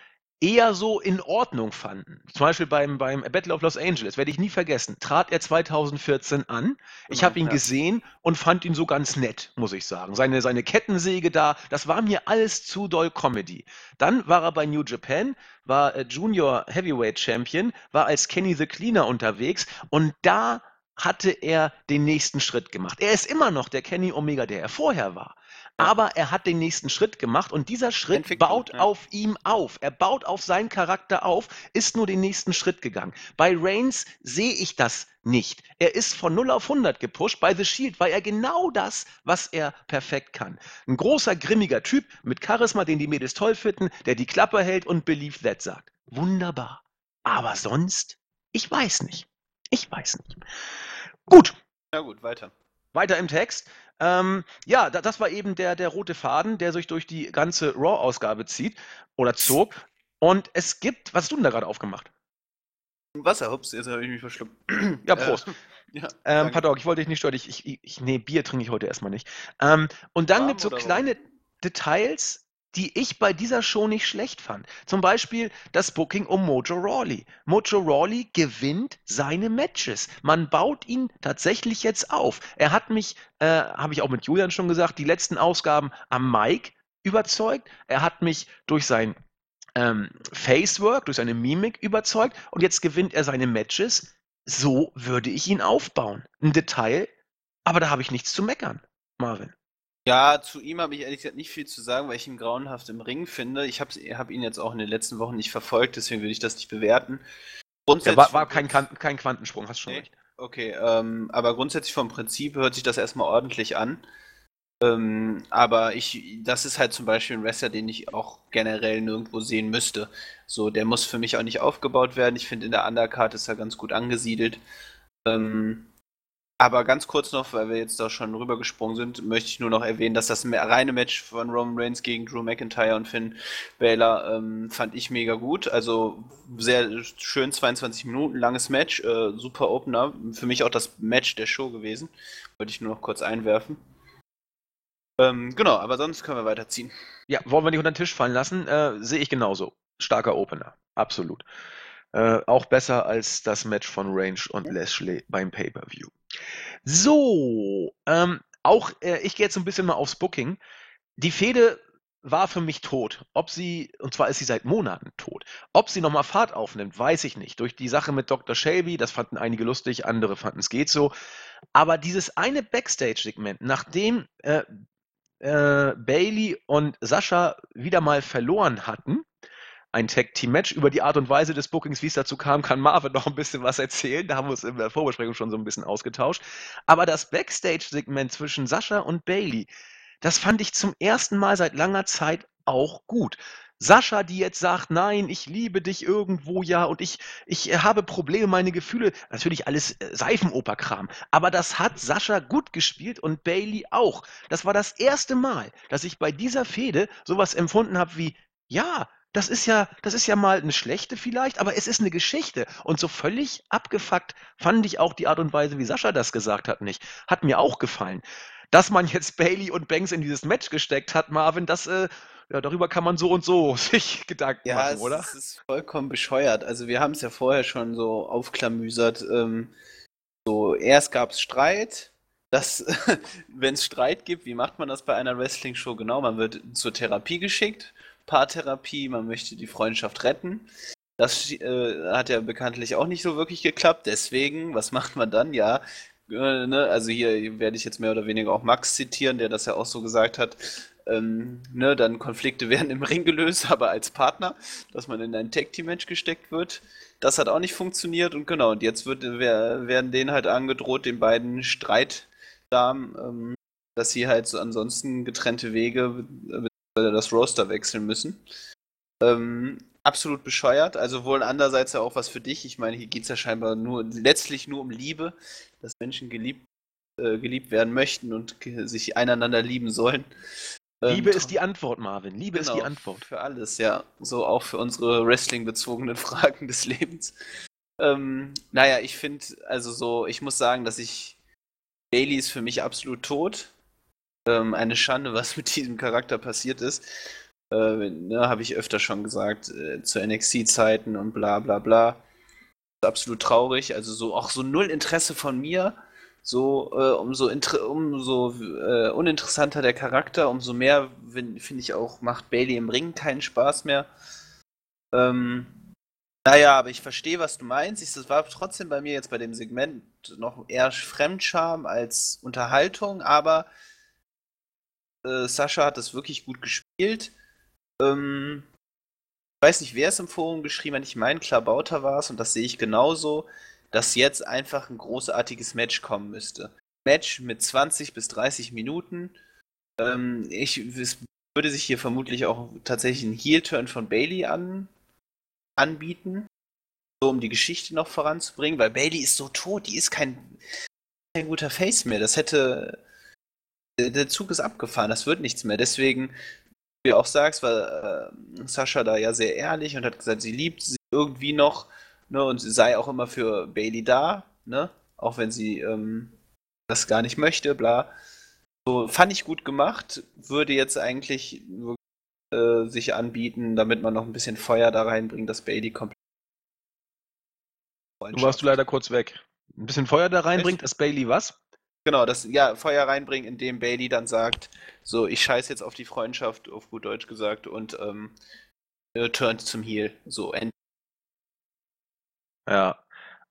[SPEAKER 1] eher so in Ordnung fanden. Zum Beispiel beim, beim Battle of Los Angeles, werde ich nie vergessen, trat er 2014 an. Ich genau, habe ihn ja. gesehen und fand ihn so ganz nett, muss ich sagen. Seine, seine Kettensäge da, das war mir alles zu doll Comedy. Dann war er bei New Japan, war äh, Junior Heavyweight Champion, war als Kenny the Cleaner unterwegs und da hatte er den nächsten Schritt gemacht. Er ist immer noch der Kenny Omega, der er vorher war aber er hat den nächsten Schritt gemacht und dieser Schritt Entwicklung, baut ja. auf ihm auf. Er baut auf seinen Charakter auf, ist nur den nächsten Schritt gegangen. Bei Reigns sehe ich das nicht. Er ist von 0 auf 100 gepusht. Bei The Shield war er genau das, was er perfekt kann. Ein großer, grimmiger Typ mit Charisma, den die Mädels toll finden, der die Klappe hält und Believe That sagt. Wunderbar. Aber sonst? Ich weiß nicht. Ich weiß nicht. Gut.
[SPEAKER 2] Ja gut, weiter.
[SPEAKER 1] Weiter im Text. Ähm, ja, da, das war eben der, der rote Faden, der sich durch die ganze Raw-Ausgabe zieht oder zog. Und es gibt, was hast du denn da gerade aufgemacht?
[SPEAKER 2] Wasser, hups, jetzt habe ich mich verschluckt.
[SPEAKER 1] Ja, Prost. Äh, ja, ähm, pardon, ich wollte dich nicht stören. Ich, ich, ich, nee, Bier trinke ich heute erstmal nicht. Ähm, und dann gibt es so kleine Details, die ich bei dieser Show nicht schlecht fand. Zum Beispiel das Booking um Mojo Rawley. Mojo Rawley gewinnt seine Matches. Man baut ihn tatsächlich jetzt auf. Er hat mich, äh, habe ich auch mit Julian schon gesagt, die letzten Ausgaben am Mic überzeugt. Er hat mich durch sein ähm, Facework, durch seine Mimik überzeugt und jetzt gewinnt er seine Matches. So würde ich ihn aufbauen. Ein Detail, aber da habe ich nichts zu meckern, Marvin.
[SPEAKER 2] Ja, zu ihm habe ich ehrlich gesagt nicht viel zu sagen, weil ich ihn grauenhaft im Ring finde. Ich habe hab ihn jetzt auch in den letzten Wochen nicht verfolgt, deswegen würde ich das nicht bewerten.
[SPEAKER 1] Ja, war, war kein, kein Quantensprung, hast schon nee? recht.
[SPEAKER 2] Okay, ähm, aber grundsätzlich vom Prinzip hört sich das erstmal ordentlich an. Ähm, aber ich, das ist halt zum Beispiel ein Wrestler, den ich auch generell nirgendwo sehen müsste. So, der muss für mich auch nicht aufgebaut werden. Ich finde, in der Undercard ist er ganz gut angesiedelt. Ähm, aber ganz kurz noch, weil wir jetzt da schon rübergesprungen sind, möchte ich nur noch erwähnen, dass das reine Match von Roman Reigns gegen Drew McIntyre und Finn Balor ähm, fand ich mega gut. Also sehr schön, 22 Minuten langes Match, äh, super Opener. Für mich auch das Match der Show gewesen. Wollte ich nur noch kurz einwerfen. Ähm, genau, aber sonst können wir weiterziehen.
[SPEAKER 1] Ja, wollen wir nicht unter den Tisch fallen lassen? Äh, Sehe ich genauso. Starker Opener, absolut. Äh, auch besser als das Match von Range und. Lashley beim Pay-Per-View. So, ähm, auch äh, ich gehe jetzt ein bisschen mal aufs Booking. Die Fehde war für mich tot. Ob sie, und zwar ist sie seit Monaten tot. Ob sie nochmal Fahrt aufnimmt, weiß ich nicht. Durch die Sache mit Dr. Shelby, das fanden einige lustig, andere fanden es geht so. Aber dieses eine Backstage-Segment, nachdem äh, äh, Bailey und Sascha wieder mal verloren hatten, ein Tag-Team-Match. Über die Art und Weise des Bookings, wie es dazu kam, kann Marvin noch ein bisschen was erzählen. Da haben wir uns in der Vorbesprechung schon so ein bisschen ausgetauscht. Aber das Backstage-Segment zwischen Sascha und Bailey, das fand ich zum ersten Mal seit langer Zeit auch gut. Sascha, die jetzt sagt, nein, ich liebe dich irgendwo ja und ich, ich habe Probleme, meine Gefühle, natürlich alles äh, Seifenoperkram, aber das hat Sascha gut gespielt und Bailey auch. Das war das erste Mal, dass ich bei dieser Fehde sowas empfunden habe wie, ja, das ist ja, das ist ja mal eine schlechte vielleicht, aber es ist eine Geschichte. Und so völlig abgefuckt fand ich auch die Art und Weise, wie Sascha das gesagt hat, nicht. Hat mir auch gefallen. Dass man jetzt Bailey und Banks in dieses Match gesteckt hat, Marvin, das, äh, ja, darüber kann man so und so sich Gedanken ja, machen, oder? Ja,
[SPEAKER 2] es ist vollkommen bescheuert. Also wir haben es ja vorher schon so aufklamüsert. Ähm, so, erst gab es Streit, wenn es Streit gibt, wie macht man das bei einer Wrestling-Show genau? Man wird zur Therapie geschickt Paartherapie, man möchte die Freundschaft retten. Das äh, hat ja bekanntlich auch nicht so wirklich geklappt. Deswegen, was macht man dann? Ja, äh, ne, also hier werde ich jetzt mehr oder weniger auch Max zitieren, der das ja auch so gesagt hat. Ähm, ne, dann Konflikte werden im Ring gelöst, aber als Partner, dass man in ein Tag-Team-Match gesteckt wird. Das hat auch nicht funktioniert und genau, und jetzt wird, wer, werden denen halt angedroht, den beiden Streitdamen, ähm, dass sie halt so ansonsten getrennte Wege das Roster wechseln müssen. Ähm, absolut bescheuert. Also wohl andererseits ja auch was für dich. Ich meine, hier geht es ja scheinbar nur letztlich nur um Liebe, dass Menschen geliebt, äh, geliebt werden möchten und sich einander lieben sollen.
[SPEAKER 1] Liebe ähm, ist die Antwort, Marvin. Liebe genau, ist die Antwort.
[SPEAKER 2] Für alles, ja. So auch für unsere Wrestling-bezogenen Fragen des Lebens. Ähm, naja, ich finde, also so, ich muss sagen, dass ich Bailey ist für mich absolut tot ähm, eine Schande, was mit diesem Charakter passiert ist. Äh, ne, Habe ich öfter schon gesagt, äh, zu NXT-Zeiten und bla bla bla. Absolut traurig. Also so auch so null Interesse von mir. So äh, umso, umso äh, uninteressanter der Charakter, umso mehr finde ich auch, macht Bailey im Ring keinen Spaß mehr. Ähm, naja, aber ich verstehe, was du meinst. Das war trotzdem bei mir jetzt bei dem Segment noch eher Fremdscham als Unterhaltung, aber äh, Sascha hat das wirklich gut gespielt. Ähm, ich weiß nicht, wer es im Forum geschrieben hat. Ich meine, Klabauter war es und das sehe ich genauso, dass jetzt einfach ein großartiges Match kommen müsste. Match mit 20 bis 30 Minuten. Ähm, ich, es würde sich hier vermutlich auch tatsächlich ein Heel-Turn von Bailey an, anbieten, so um die Geschichte noch voranzubringen, weil Bailey ist so tot, die ist kein, kein guter Face mehr. Das hätte der Zug ist abgefahren, das wird nichts mehr. Deswegen, wie du auch sagst, war äh, Sascha da ja sehr ehrlich und hat gesagt, sie liebt sie irgendwie noch ne, und sie sei auch immer für Bailey da, ne, auch wenn sie ähm, das gar nicht möchte, bla. So, fand ich gut gemacht, würde jetzt eigentlich äh, sich anbieten, damit man noch ein bisschen Feuer da reinbringt, dass Bailey komplett.
[SPEAKER 1] Du warst du leider kurz weg. Ein bisschen Feuer da reinbringt, dass Bailey was?
[SPEAKER 2] Genau, das ja, Feuer reinbringen, indem Bailey dann sagt, so, ich scheiß jetzt auf die Freundschaft, auf gut Deutsch gesagt, und ähm, äh, turnt zum Heal. So, end.
[SPEAKER 1] Ja.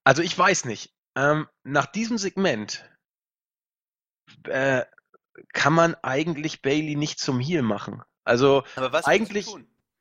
[SPEAKER 1] Also ich weiß nicht. Ähm, nach diesem Segment äh, kann man eigentlich Bailey nicht zum Heal machen. Also
[SPEAKER 2] Aber was
[SPEAKER 1] eigentlich.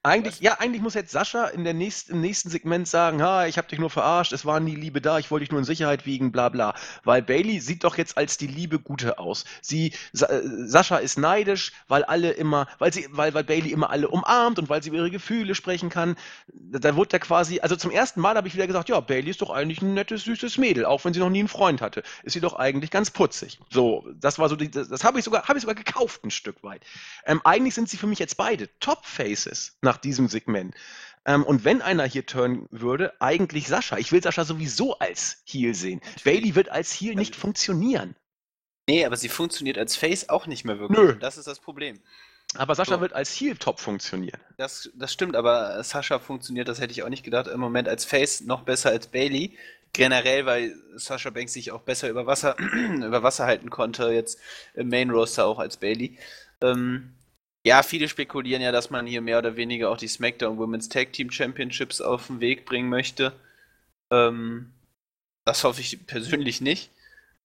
[SPEAKER 1] Eigentlich, ja, eigentlich muss jetzt Sascha in der nächsten, im nächsten Segment sagen, ha, ich habe dich nur verarscht, es war nie Liebe da, ich wollte dich nur in Sicherheit wiegen, bla bla. Weil Bailey sieht doch jetzt als die liebe Gute aus. Sie, Sa äh, Sascha ist neidisch, weil alle immer, weil sie, weil, weil Bailey immer alle umarmt und weil sie über ihre Gefühle sprechen kann. Da, wurde er quasi, also zum ersten Mal habe ich wieder gesagt, ja, Bailey ist doch eigentlich ein nettes, süßes Mädel, auch wenn sie noch nie einen Freund hatte. Ist sie doch eigentlich ganz putzig. So, das war so die, das, das habe ich sogar, habe ich sogar gekauft ein Stück weit. Ähm, eigentlich sind sie für mich jetzt beide Top-Faces nach diesem Segment. Ähm, und wenn einer hier turnen würde, eigentlich Sascha. Ich will Sascha sowieso als Heel sehen. Bailey wird als Heel nicht funktionieren.
[SPEAKER 2] Nee, aber sie funktioniert als Face auch nicht mehr wirklich.
[SPEAKER 1] Nö.
[SPEAKER 2] Das ist das Problem.
[SPEAKER 1] Aber Sascha
[SPEAKER 2] So.
[SPEAKER 1] wird als Heel top funktionieren.
[SPEAKER 2] Das, das stimmt, aber Sascha funktioniert, das hätte ich auch nicht gedacht, im Moment als Face noch besser als Bailey. Generell, weil Sascha Banks sich auch besser über Wasser, über Wasser halten konnte, jetzt im Main Roster auch als Bailey. Ähm, ja, viele spekulieren ja, dass man hier mehr oder weniger auch die SmackDown Women's Tag Team Championships auf den Weg bringen möchte. Ähm, das hoffe ich persönlich nicht,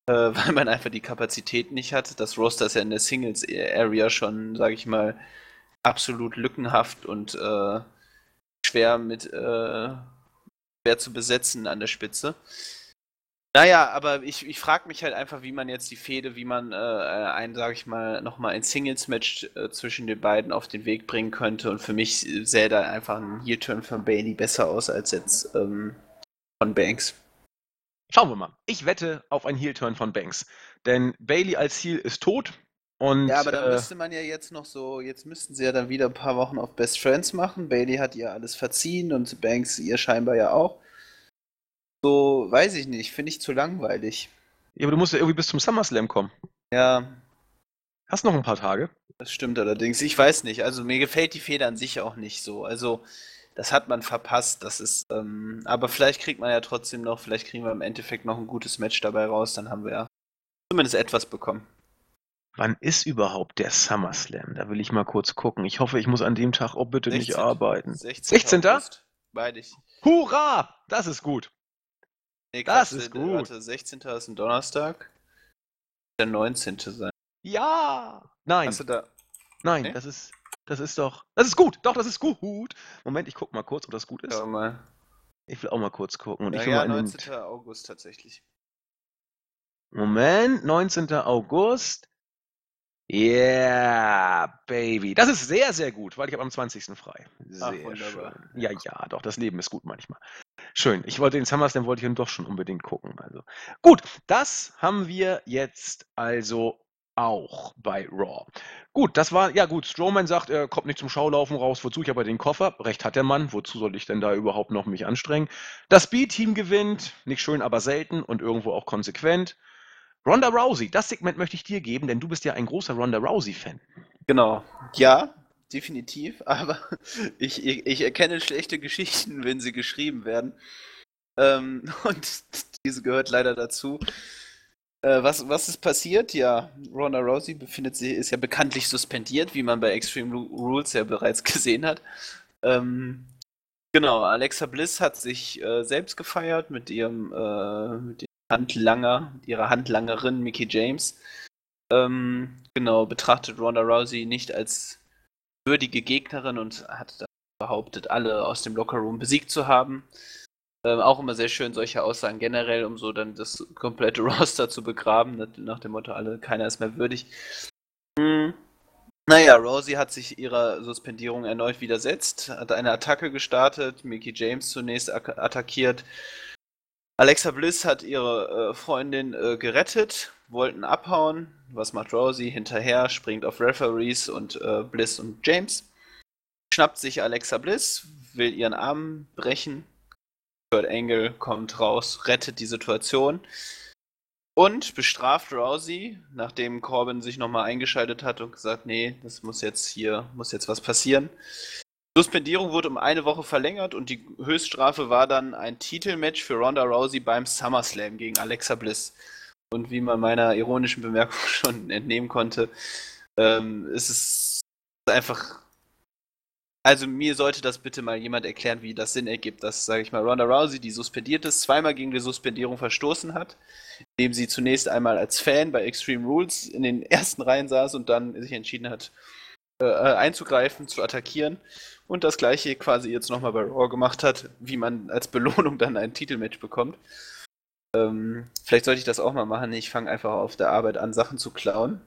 [SPEAKER 2] äh, weil man einfach die Kapazität nicht hat. Das Roster ist ja in der Singles Area schon, sage ich mal, absolut lückenhaft und äh, schwer mit äh, schwer zu besetzen an der Spitze. Naja, aber ich, ich frage mich halt einfach, wie man jetzt die Fehde, wie man äh, ein, sage ich mal, nochmal ein Singles-Match äh, zwischen den beiden auf den Weg bringen könnte. Und für mich sähe da einfach ein Heel-Turn von Bailey besser aus als jetzt ähm, von Banks.
[SPEAKER 1] Schauen wir mal. Ich wette auf einen Heel-Turn von Banks. Denn Bailey als Heel ist tot. Und
[SPEAKER 2] Ja, aber dann
[SPEAKER 1] äh,
[SPEAKER 2] müsste man ja jetzt noch so, jetzt müssten sie ja dann wieder ein paar Wochen auf Best Friends machen. Bailey hat ihr alles verziehen und Banks ihr scheinbar ja auch. So, weiß ich nicht, finde ich zu langweilig.
[SPEAKER 1] ja, aber du musst ja irgendwie bis zum SummerSlam kommen.
[SPEAKER 2] Ja,
[SPEAKER 1] Hast noch ein paar Tage.
[SPEAKER 2] das stimmt allerdings. Ich weiß nicht, also mir gefällt die Feder an sich auch nicht so. Also, das hat man verpasst. Das ist, ähm, aber vielleicht kriegt man ja trotzdem noch, vielleicht kriegen wir im Endeffekt noch ein gutes Match dabei raus, dann haben wir ja zumindest etwas bekommen.
[SPEAKER 1] Wann ist überhaupt der SummerSlam? Da will ich mal kurz gucken. Ich hoffe, ich muss an dem Tag auch bitte nicht
[SPEAKER 2] 16.
[SPEAKER 1] arbeiten.
[SPEAKER 2] 16.
[SPEAKER 1] 16.
[SPEAKER 2] August? Beide ich.
[SPEAKER 1] Hurra! Das ist gut.
[SPEAKER 2] Nee,
[SPEAKER 1] Das ist gut.
[SPEAKER 2] Warte, 16. ist ein Donnerstag. Der 19. sein.
[SPEAKER 1] Ja! Nein,
[SPEAKER 2] Hast du da.
[SPEAKER 1] nein,
[SPEAKER 2] Nee?
[SPEAKER 1] das ist, das ist doch, das ist gut. Doch, das ist gut. Moment, ich guck mal kurz, ob das gut ist.
[SPEAKER 2] Schau mal.
[SPEAKER 1] Ich will auch mal kurz gucken. Und
[SPEAKER 2] Ja,
[SPEAKER 1] ich will
[SPEAKER 2] ja,
[SPEAKER 1] mal in den,
[SPEAKER 2] 19. August tatsächlich.
[SPEAKER 1] Moment, 19. August. Yeah, Baby. Das ist sehr, sehr gut, weil ich habe am 20. frei. Sehr
[SPEAKER 2] Ach, wunderbar.
[SPEAKER 1] schön. Ja, ja, doch, das Leben ist gut manchmal. Schön. Ich wollte den SummerSlam wollte ich dann doch schon unbedingt gucken. Also gut, das haben wir jetzt also auch bei Raw. Gut, das war, ja gut, Strowman sagt, er kommt nicht zum Schaulaufen raus, wozu ich aber den Koffer. Recht hat der Mann, wozu soll ich denn da überhaupt noch mich anstrengen? Das B-Team gewinnt, nicht schön, aber selten und irgendwo auch konsequent. Ronda Rousey, das Segment möchte ich dir geben, denn du bist ja ein großer Ronda Rousey-Fan.
[SPEAKER 2] Genau. Ja, definitiv. Aber ich, ich, ich erkenne schlechte Geschichten, wenn sie geschrieben werden. Ähm, und diese gehört leider dazu. Äh, was, was ist passiert? Ja, Ronda Rousey befindet sich, ist ja bekanntlich suspendiert, wie man bei Extreme Ru- Rules ja bereits gesehen hat. Ähm, genau, Alexa Bliss hat sich äh, selbst gefeiert mit ihrem, äh, mit ihrem Handlanger, ihrer Handlangerin Mickey James. Ähm, genau, betrachtet Ronda Rousey nicht als würdige Gegnerin und hat behauptet, alle aus dem Lockerroom besiegt zu haben. Ähm, auch immer sehr schön solche Aussagen generell, um so dann das komplette Roster zu begraben, nach- nach dem Motto, alle, keiner ist mehr würdig. Hm. Naja, Rousey hat sich ihrer Suspendierung erneut widersetzt, hat eine Attacke gestartet, Mickey James zunächst attackiert. Alexa Bliss hat ihre äh, Freundin äh, gerettet, wollten abhauen. Was macht Rousey? Hinterher, springt auf Referees und äh, Bliss und James. Schnappt sich Alexa Bliss, will ihren Arm brechen. Kurt Angle kommt raus, rettet die Situation. Und bestraft Rousey, nachdem Corbin sich nochmal eingeschaltet hat und gesagt, nee, das muss jetzt hier, muss jetzt was passieren. Suspendierung wurde um eine Woche verlängert und die Höchststrafe war dann ein Titelmatch für Ronda Rousey beim SummerSlam gegen Alexa Bliss. Und wie man meiner ironischen Bemerkung schon entnehmen konnte, ähm, ist es einfach. Also mir sollte das bitte mal jemand erklären, wie das Sinn ergibt, dass, sage ich mal, Ronda Rousey, die suspendiert ist, zweimal gegen die Suspendierung verstoßen hat, indem sie zunächst einmal als Fan bei Extreme Rules in den ersten Reihen saß und dann sich entschieden hat, äh, einzugreifen, zu attackieren und das gleiche quasi jetzt nochmal bei Raw gemacht hat, wie man als Belohnung dann ein Titelmatch bekommt. Ähm, vielleicht sollte ich das auch mal machen. Ich fange einfach auf der Arbeit an, Sachen zu klauen.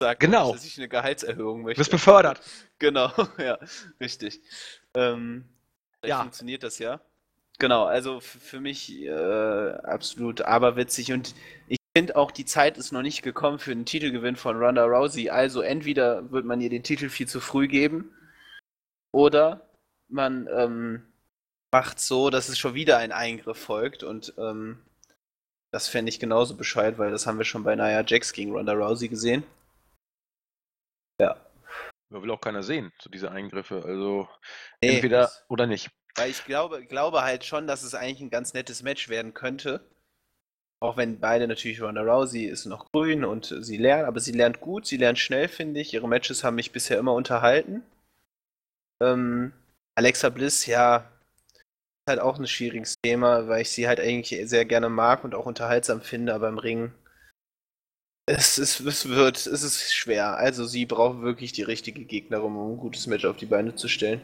[SPEAKER 1] Sag genau.
[SPEAKER 2] dass ich eine Gehaltserhöhung möchte.
[SPEAKER 1] Du bist befördert.
[SPEAKER 2] Genau, ja, richtig. Ähm, ja. funktioniert das ja. Genau, also für mich äh, absolut aberwitzig und ich finde auch, die Zeit ist noch nicht gekommen für einen Titelgewinn von Ronda Rousey. Also entweder wird man ihr den Titel viel zu früh geben oder man ähm, macht so, dass es schon wieder ein Eingriff folgt und ähm, das fände ich genauso bescheuert, weil das haben wir schon bei Nia Jax gegen Ronda Rousey gesehen.
[SPEAKER 1] Ja. Da will auch keiner sehen, so diese Eingriffe. Also nee, entweder oder nicht.
[SPEAKER 2] Weil ich glaube, glaube halt schon, dass es eigentlich ein ganz nettes Match werden könnte. Auch wenn beide natürlich Ronda Rousey ist noch grün und sie lernt, aber sie lernt gut, sie lernt schnell, finde ich. Ihre Matches haben mich bisher immer unterhalten. Ähm, Alexa Bliss, ja, ist halt auch ein schwieriges Thema, weil ich sie halt eigentlich sehr gerne mag und auch unterhaltsam finde, aber im Ring es, ist, es wird, es ist schwer. Also sie braucht wirklich die richtige Gegnerin, um ein gutes Match auf die Beine zu stellen.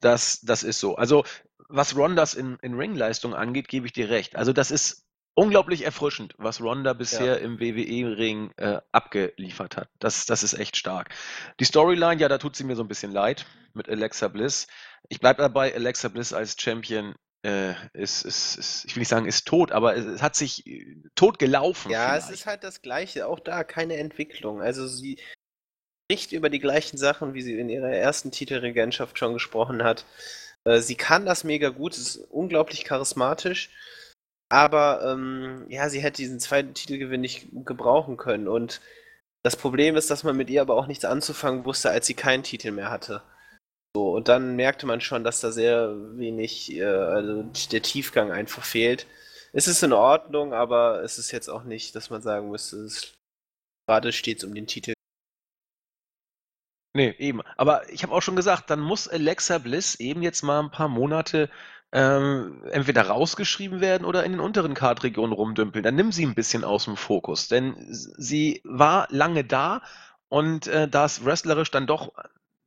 [SPEAKER 1] Das, das ist so. Also was Rondas in, in Ringleistung angeht, gebe ich dir recht. Also das ist unglaublich erfrischend, was Ronda bisher ja. im WWE-Ring äh, abgeliefert hat. Das, das ist echt stark. Die Storyline, ja, da tut sie mir so ein bisschen leid mit Alexa Bliss. Ich bleibe dabei, Alexa Bliss als Champion äh, ist, ist, ist, ich will nicht sagen, ist tot, aber es, es hat sich äh, tot gelaufen.
[SPEAKER 2] Ja, vielleicht. es ist halt das Gleiche. Auch da keine Entwicklung. Also sie spricht über die gleichen Sachen, wie sie in ihrer ersten Titelregentschaft schon gesprochen hat. Äh, sie kann das mega gut, ist unglaublich charismatisch. Aber ähm, ja, sie hätte diesen zweiten Titelgewinn nicht gebrauchen können. Und das Problem ist, dass man mit ihr aber auch nichts anzufangen wusste, als sie keinen Titel mehr hatte. So, und dann merkte man schon, dass da sehr wenig, äh, also der Tiefgang einfach fehlt. Es ist in Ordnung, aber es ist jetzt auch nicht, dass man sagen müsste, es gerade steht es um den Titel.
[SPEAKER 1] Nee, eben. Aber ich habe auch schon gesagt, dann muss Alexa Bliss eben jetzt mal ein paar Monate ähm, entweder rausgeschrieben werden oder in den unteren Kartregionen rumdümpeln. Dann nimm sie ein bisschen aus dem Fokus, denn sie war lange da und äh, da es wrestlerisch dann doch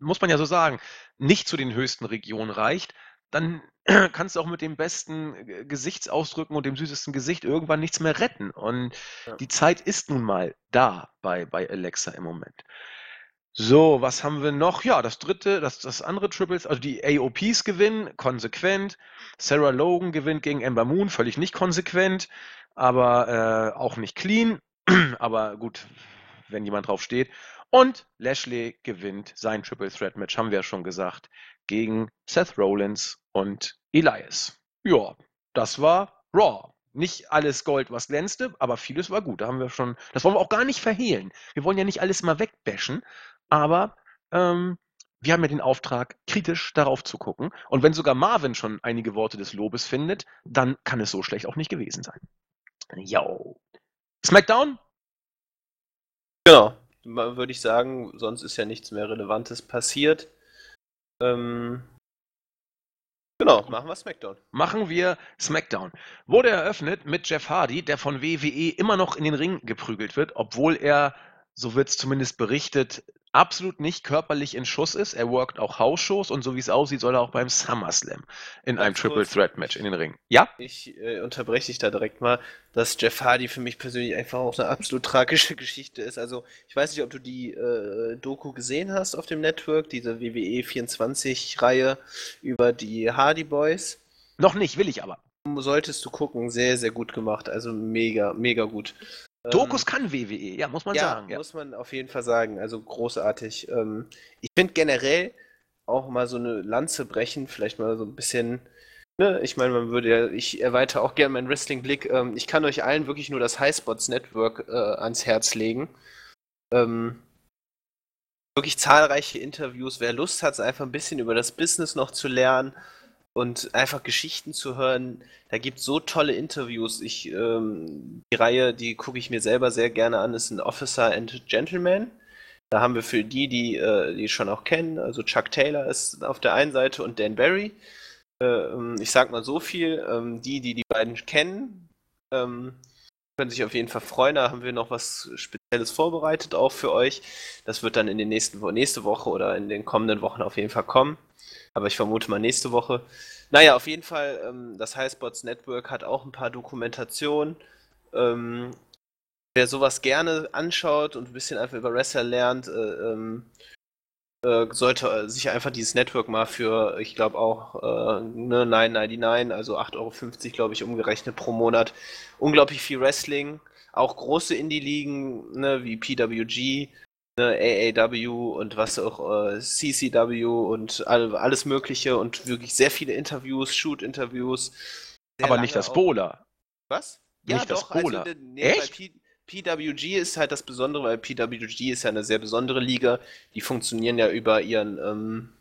[SPEAKER 1] muss man ja so sagen, nicht zu den höchsten Regionen reicht, dann kannst du auch mit dem besten Gesichtsausdrücken und dem süßesten Gesicht irgendwann nichts mehr retten. Und ja. die Zeit ist nun mal da bei, bei Alexa im Moment. So, was haben wir noch? Ja, das dritte, das, das andere Triples, also die AOPs gewinnen, konsequent. Sarah Logan gewinnt gegen Ember Moon, völlig nicht konsequent, aber äh, auch nicht clean. aber gut, wenn jemand drauf steht. Und Lashley gewinnt sein Triple Threat Match, haben wir ja schon gesagt, gegen Seth Rollins und Elias. Ja, das war Raw. Nicht alles Gold, was glänzte, aber vieles war gut. Da haben wir schon, das wollen wir auch gar nicht verhehlen. Wir wollen ja nicht alles mal wegbashen, aber ähm, wir haben ja den Auftrag, kritisch darauf zu gucken. Und wenn sogar Marvin schon einige Worte des Lobes findet, dann kann es so schlecht auch nicht gewesen sein. Yo. SmackDown?
[SPEAKER 2] Genau würde ich sagen. Sonst ist ja nichts mehr Relevantes passiert. Ähm, genau, machen wir SmackDown.
[SPEAKER 1] Machen wir SmackDown. Wurde eröffnet mit Jeff Hardy, der von WWE immer noch in den Ring geprügelt wird, obwohl er, so wird es zumindest berichtet, absolut nicht körperlich in Schuss ist. Er workt auch Hausshows und so wie es aussieht, soll er auch beim SummerSlam in einem Triple Threat Match in den Ring. Ja?
[SPEAKER 2] Ich äh, unterbreche dich da direkt mal, dass Jeff Hardy für mich persönlich einfach auch eine absolut tragische Geschichte ist. Also, ich weiß nicht, ob du die äh, Doku gesehen hast auf dem Network, diese WWE 24-Reihe über die Hardy Boys.
[SPEAKER 1] Noch nicht, will ich aber.
[SPEAKER 2] Solltest du gucken, sehr, sehr gut gemacht. Also mega, mega gut.
[SPEAKER 1] Dokus ähm, kann WWE, ja, muss man ja, sagen.
[SPEAKER 2] Ja, muss man auf jeden Fall sagen. Also großartig. Ähm, ich finde generell auch mal so eine Lanze brechen, vielleicht mal so ein bisschen. Ne? Ich meine, man würde ja, ich erweitere auch gerne meinen Wrestling-Blick. Ähm, ich kann euch allen wirklich nur das Highspots Network äh, ans Herz legen. Ähm, wirklich zahlreiche Interviews. Wer Lust hat, einfach ein bisschen über das Business noch zu lernen und einfach Geschichten zu hören. Da gibt es so tolle Interviews. Ich, ähm, die Reihe, die gucke ich mir selber sehr gerne an, ist ein Officer and Gentleman. Da haben wir für die, die äh, die schon auch kennen, also Chuck Taylor ist auf der einen Seite und Dan Barry. Äh, ich sag mal so viel, ähm, die, die die beiden kennen, ähm, können sich auf jeden Fall freuen. Da haben wir noch was Spezielles Spezielles vorbereitet auch für euch. Das wird dann in den nächsten nächste Woche oder in den kommenden Wochen auf jeden Fall kommen. Aber ich vermute mal nächste Woche. Naja, auf jeden Fall, ähm, das Highspots Network hat auch ein paar Dokumentationen. Ähm, wer sowas gerne anschaut und ein bisschen einfach über Wrestler lernt, äh, ähm, äh, sollte sich einfach dieses Network mal für, ich glaube auch, äh, ne, 9,99, also 8,50 Euro, glaube ich, umgerechnet pro Monat. Unglaublich viel Wrestling, auch große Indie-Ligen, ne, wie PWG, ne, AAW und was auch, äh, CCW und all, alles Mögliche und wirklich sehr viele Interviews, Shoot-Interviews.
[SPEAKER 1] Aber nicht das Bowler.
[SPEAKER 2] Was?
[SPEAKER 1] Ja, nicht doch, das Bowler.
[SPEAKER 2] Also, nee, Echt? PWG ist halt das Besondere, weil PWG ist ja eine sehr besondere Liga. Die funktionieren ja über ihren ähm,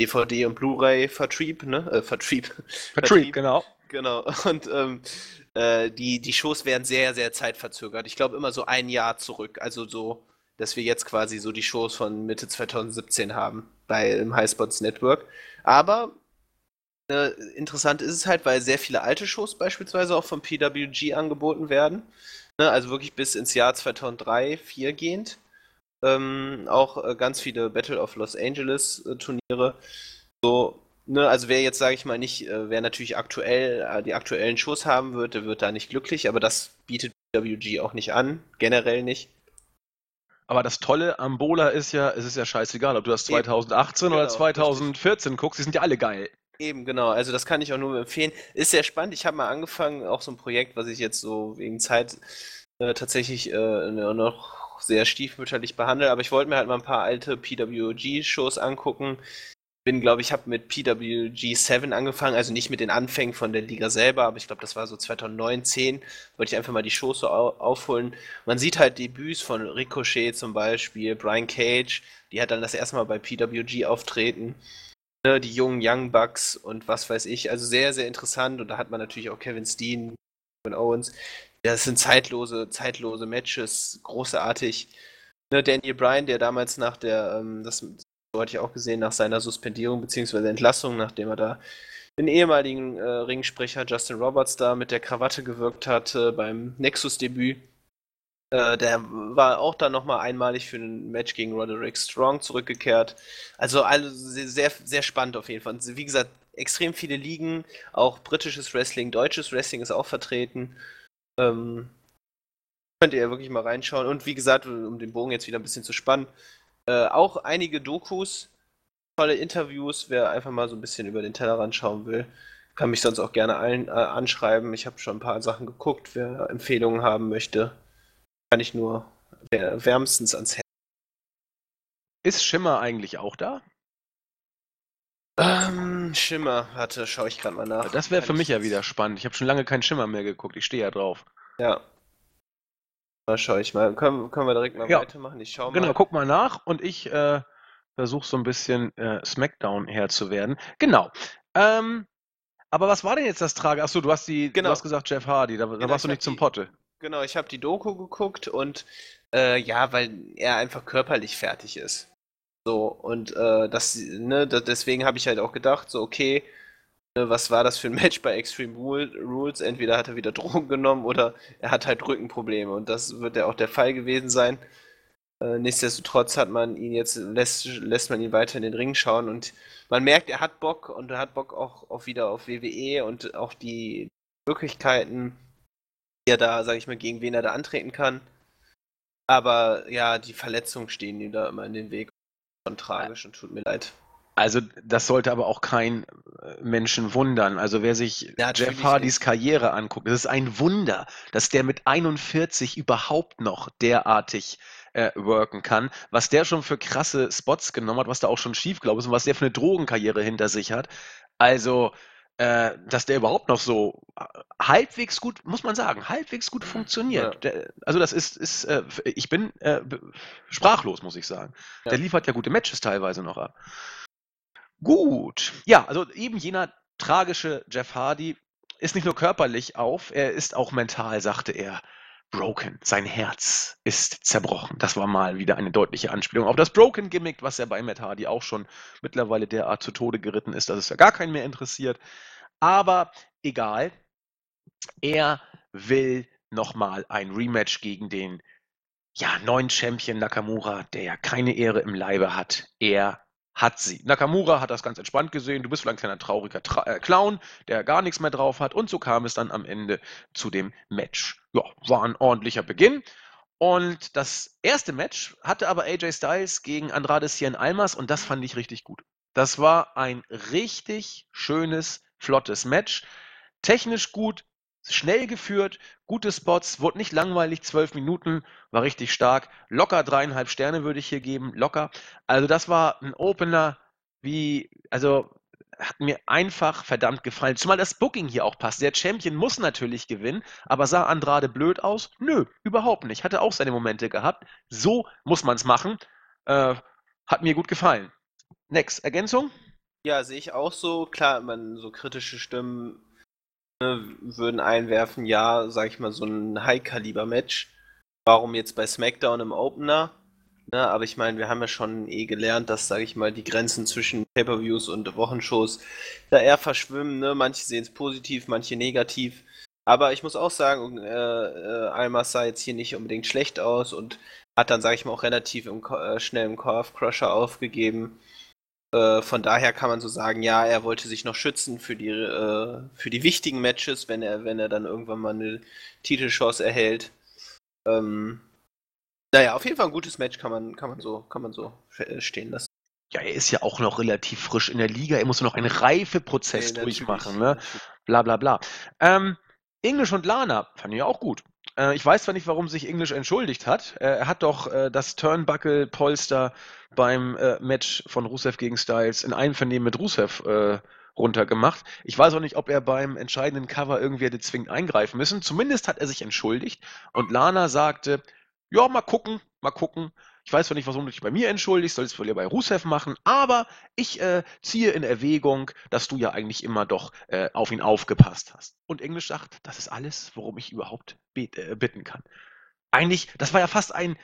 [SPEAKER 2] DVD- und Blu-ray-Vertrieb, ne? Äh, Vertrieb.
[SPEAKER 1] Vertrieb. Vertrieb, genau.
[SPEAKER 2] Genau. Und ähm, äh, die, die Shows werden sehr, sehr zeitverzögert. Ich glaube immer so ein Jahr zurück. Also so, dass wir jetzt quasi so die Shows von Mitte 2017 haben bei im Highspots Network. Aber äh, interessant ist es halt, weil sehr viele alte Shows beispielsweise auch vom PWG angeboten werden. Ne, also wirklich bis ins Jahr 2003, 2004 gehend. Ähm, auch äh, ganz viele Battle of Los Angeles äh, Turniere. So, ne, also wer jetzt, sage ich mal, nicht, äh, wer natürlich aktuell äh, die aktuellen Shows haben wird, der wird da nicht glücklich, aber das bietet WG auch nicht an, generell nicht.
[SPEAKER 1] Aber das Tolle am Bola ist ja, es ist ja scheißegal, ob du das 2018 Eben, oder genau, 2014 richtig. guckst, die sind ja alle geil.
[SPEAKER 2] Eben, genau. Also das kann ich auch nur empfehlen. Ist sehr spannend. Ich habe mal angefangen, auch so ein Projekt, was ich jetzt so wegen Zeit äh, tatsächlich äh, noch sehr stiefmütterlich behandle. Aber ich wollte mir halt mal ein paar alte PWG-Shows angucken. Bin, glaube ich, habe mit PWG 7 angefangen, also nicht mit den Anfängen von der Liga selber, aber ich glaube, das war so 2009, 10. Wollte ich einfach mal die Shows so au aufholen. Man sieht halt Debüts von Ricochet zum Beispiel, Brian Cage, die hat dann das erste Mal bei PWG auftreten ne, die jungen Young Bucks und was weiß ich. Also sehr, sehr interessant. Und da hat man natürlich auch Kevin Steen, Kevin Owens. Das sind zeitlose, zeitlose Matches, großartig. Ne, Daniel Bryan, der damals nach der, ähm, das hatte ich auch gesehen, nach seiner Suspendierung bzw. Entlassung, nachdem er da den ehemaligen äh, Ringsprecher Justin Roberts da mit der Krawatte gewirkt hat äh, beim Nexus-Debüt äh, der war auch dann nochmal einmalig für ein Match gegen Roderick Strong zurückgekehrt. Also alles sehr, sehr spannend auf jeden Fall. Und wie gesagt, extrem viele Ligen, auch britisches Wrestling, deutsches Wrestling ist auch vertreten. Ähm, könnt ihr ja wirklich mal reinschauen. Und wie gesagt, um den Bogen jetzt wieder ein bisschen zu spannen, äh, auch einige Dokus, tolle Interviews, wer einfach mal so ein bisschen über den Tellerrand schauen will. Kann mich sonst auch gerne allen äh, anschreiben. Ich habe schon ein paar Sachen geguckt, wer Empfehlungen haben möchte kann ich nur wärmstens ans Herz.
[SPEAKER 1] Ist Schimmer eigentlich auch da?
[SPEAKER 2] Ähm, Schimmer, warte, schaue ich gerade mal nach.
[SPEAKER 1] Das wäre für mich ja wieder spannend. Ich habe schon lange keinen Schimmer mehr geguckt. Ich stehe ja drauf.
[SPEAKER 2] Ja. Mal schaue ich mal. Können, können wir direkt mal ja. weitermachen? Ich schaue
[SPEAKER 1] mal. Genau, guck mal nach und ich äh, versuche so ein bisschen äh, Smackdown herzuwerden. Genau. Ähm, aber was war denn jetzt das Trage? Achso, du hast die, genau. du hast gesagt Jeff Hardy, da, da genau, warst du nicht zum Potte.
[SPEAKER 2] Genau, ich habe die Doku geguckt und äh, ja, weil er einfach körperlich fertig ist. So, und äh, das, ne, deswegen habe ich halt auch gedacht, so, okay, was war das für ein Match bei Extreme Rules? Entweder hat er wieder Drogen genommen oder er hat halt Rückenprobleme und das wird ja auch der Fall gewesen sein. Äh, nichtsdestotrotz hat man ihn jetzt, lässt, lässt man ihn weiter in den Ring schauen und man merkt, er hat Bock und er hat Bock auch, auch wieder auf WWE und auch die Möglichkeiten, er da, sag ich mal, gegen wen er da antreten kann. Aber ja, die Verletzungen stehen ihm da immer in den Weg. Schon tragisch und tut mir leid.
[SPEAKER 1] Also, das sollte aber auch kein äh, Menschen wundern. Also, wer sich ja, Jeff Hardys. Karriere anguckt, es ist ein Wunder, dass der mit 41 überhaupt noch derartig äh, worken kann. Was der schon für krasse Spots genommen hat, was da auch schon schief glaubt ist und was der für eine Drogenkarriere hinter sich hat. Also, äh, dass der überhaupt noch so äh, halbwegs gut, muss man sagen, halbwegs gut funktioniert. Ja. Der, also das ist, ist äh, ich bin äh, sprachlos, muss ich sagen. Ja. Der liefert ja gute Matches teilweise noch ab. Gut. Ja, also eben jener tragische Jeff Hardy ist nicht nur körperlich auf, er ist auch mental, sagte er broken. Sein Herz ist zerbrochen. Das war mal wieder eine deutliche Anspielung auf das Broken-Gimmick, was ja bei Matt Hardy auch schon mittlerweile derart zu Tode geritten ist, dass es ja gar keinen mehr interessiert. Aber egal. Er will nochmal ein Rematch gegen den ja, neuen Champion Nakamura, der ja keine Ehre im Leibe hat, er hat sie. Nakamura hat das ganz entspannt gesehen. Du bist wohl ein kleiner trauriger Tra äh, Clown, der gar nichts mehr drauf hat. Und so kam es dann am Ende zu dem Match. Ja, war ein ordentlicher Beginn. Und das erste Match hatte aber AJ Styles gegen Andrade Cien Almas und das fand ich richtig gut. Das war ein richtig schönes, flottes Match. Technisch gut, schnell geführt, gute Spots, wurde nicht langweilig, zwölf Minuten, war richtig stark. Locker dreieinhalb Sterne würde ich hier geben, locker. Also das war ein Opener, wie, also hat mir einfach verdammt gefallen. Zumal das Booking hier auch passt. Der Champion muss natürlich gewinnen, aber sah Andrade blöd aus? Nö, überhaupt nicht. Hatte auch seine Momente gehabt. So muss man es machen. Äh, hat mir gut gefallen. Next, Ergänzung?
[SPEAKER 2] Ja, sehe ich auch so. Klar, man so kritische Stimmen würden einwerfen, ja, sag ich mal, so ein High-Kaliber-Match. Warum jetzt bei SmackDown im Opener? Ne, aber ich meine, wir haben ja schon eh gelernt, dass, sag ich mal, die Grenzen zwischen Pay-Per-Views und Wochenshows da eher verschwimmen. Ne? Manche sehen es positiv, manche negativ. Aber ich muss auch sagen, äh, äh, Almas sah jetzt hier nicht unbedingt schlecht aus und hat dann, sag ich mal, auch relativ im, äh, schnell im Calf Crusher aufgegeben. Äh, von daher kann man so sagen, ja, er wollte sich noch schützen für die, äh, für die wichtigen Matches, wenn er, wenn er dann irgendwann mal eine Titelchance erhält. Ähm, naja, auf jeden Fall ein gutes Match kann man, kann man so, kann man so äh, stehen lassen.
[SPEAKER 1] Ja, er ist ja auch noch relativ frisch in der Liga. Er muss noch einen Reifeprozess nee, durchmachen, ne? Bla bla bla. Ähm, English und Lana fand ich auch gut. Äh, ich weiß zwar nicht, warum sich English entschuldigt hat. Äh, er hat doch äh, das Turnbuckle-Polster beim äh, Match von Rusev gegen Styles in Einvernehmen mit Rusev äh, runtergemacht. Ich weiß auch nicht, ob er beim entscheidenden Cover irgendwie hätte zwingend eingreifen müssen. Zumindest hat er sich entschuldigt und Lana sagte, ja, mal gucken, mal gucken. Ich weiß zwar nicht, warum du dich bei mir entschuldigst, sollst du wohl ja bei Rusev machen, aber ich äh, ziehe in Erwägung, dass du ja eigentlich immer doch äh, auf ihn aufgepasst hast. Und Englisch sagt, das ist alles, worum ich überhaupt äh, bitten kann. Eigentlich, das war ja fast ein,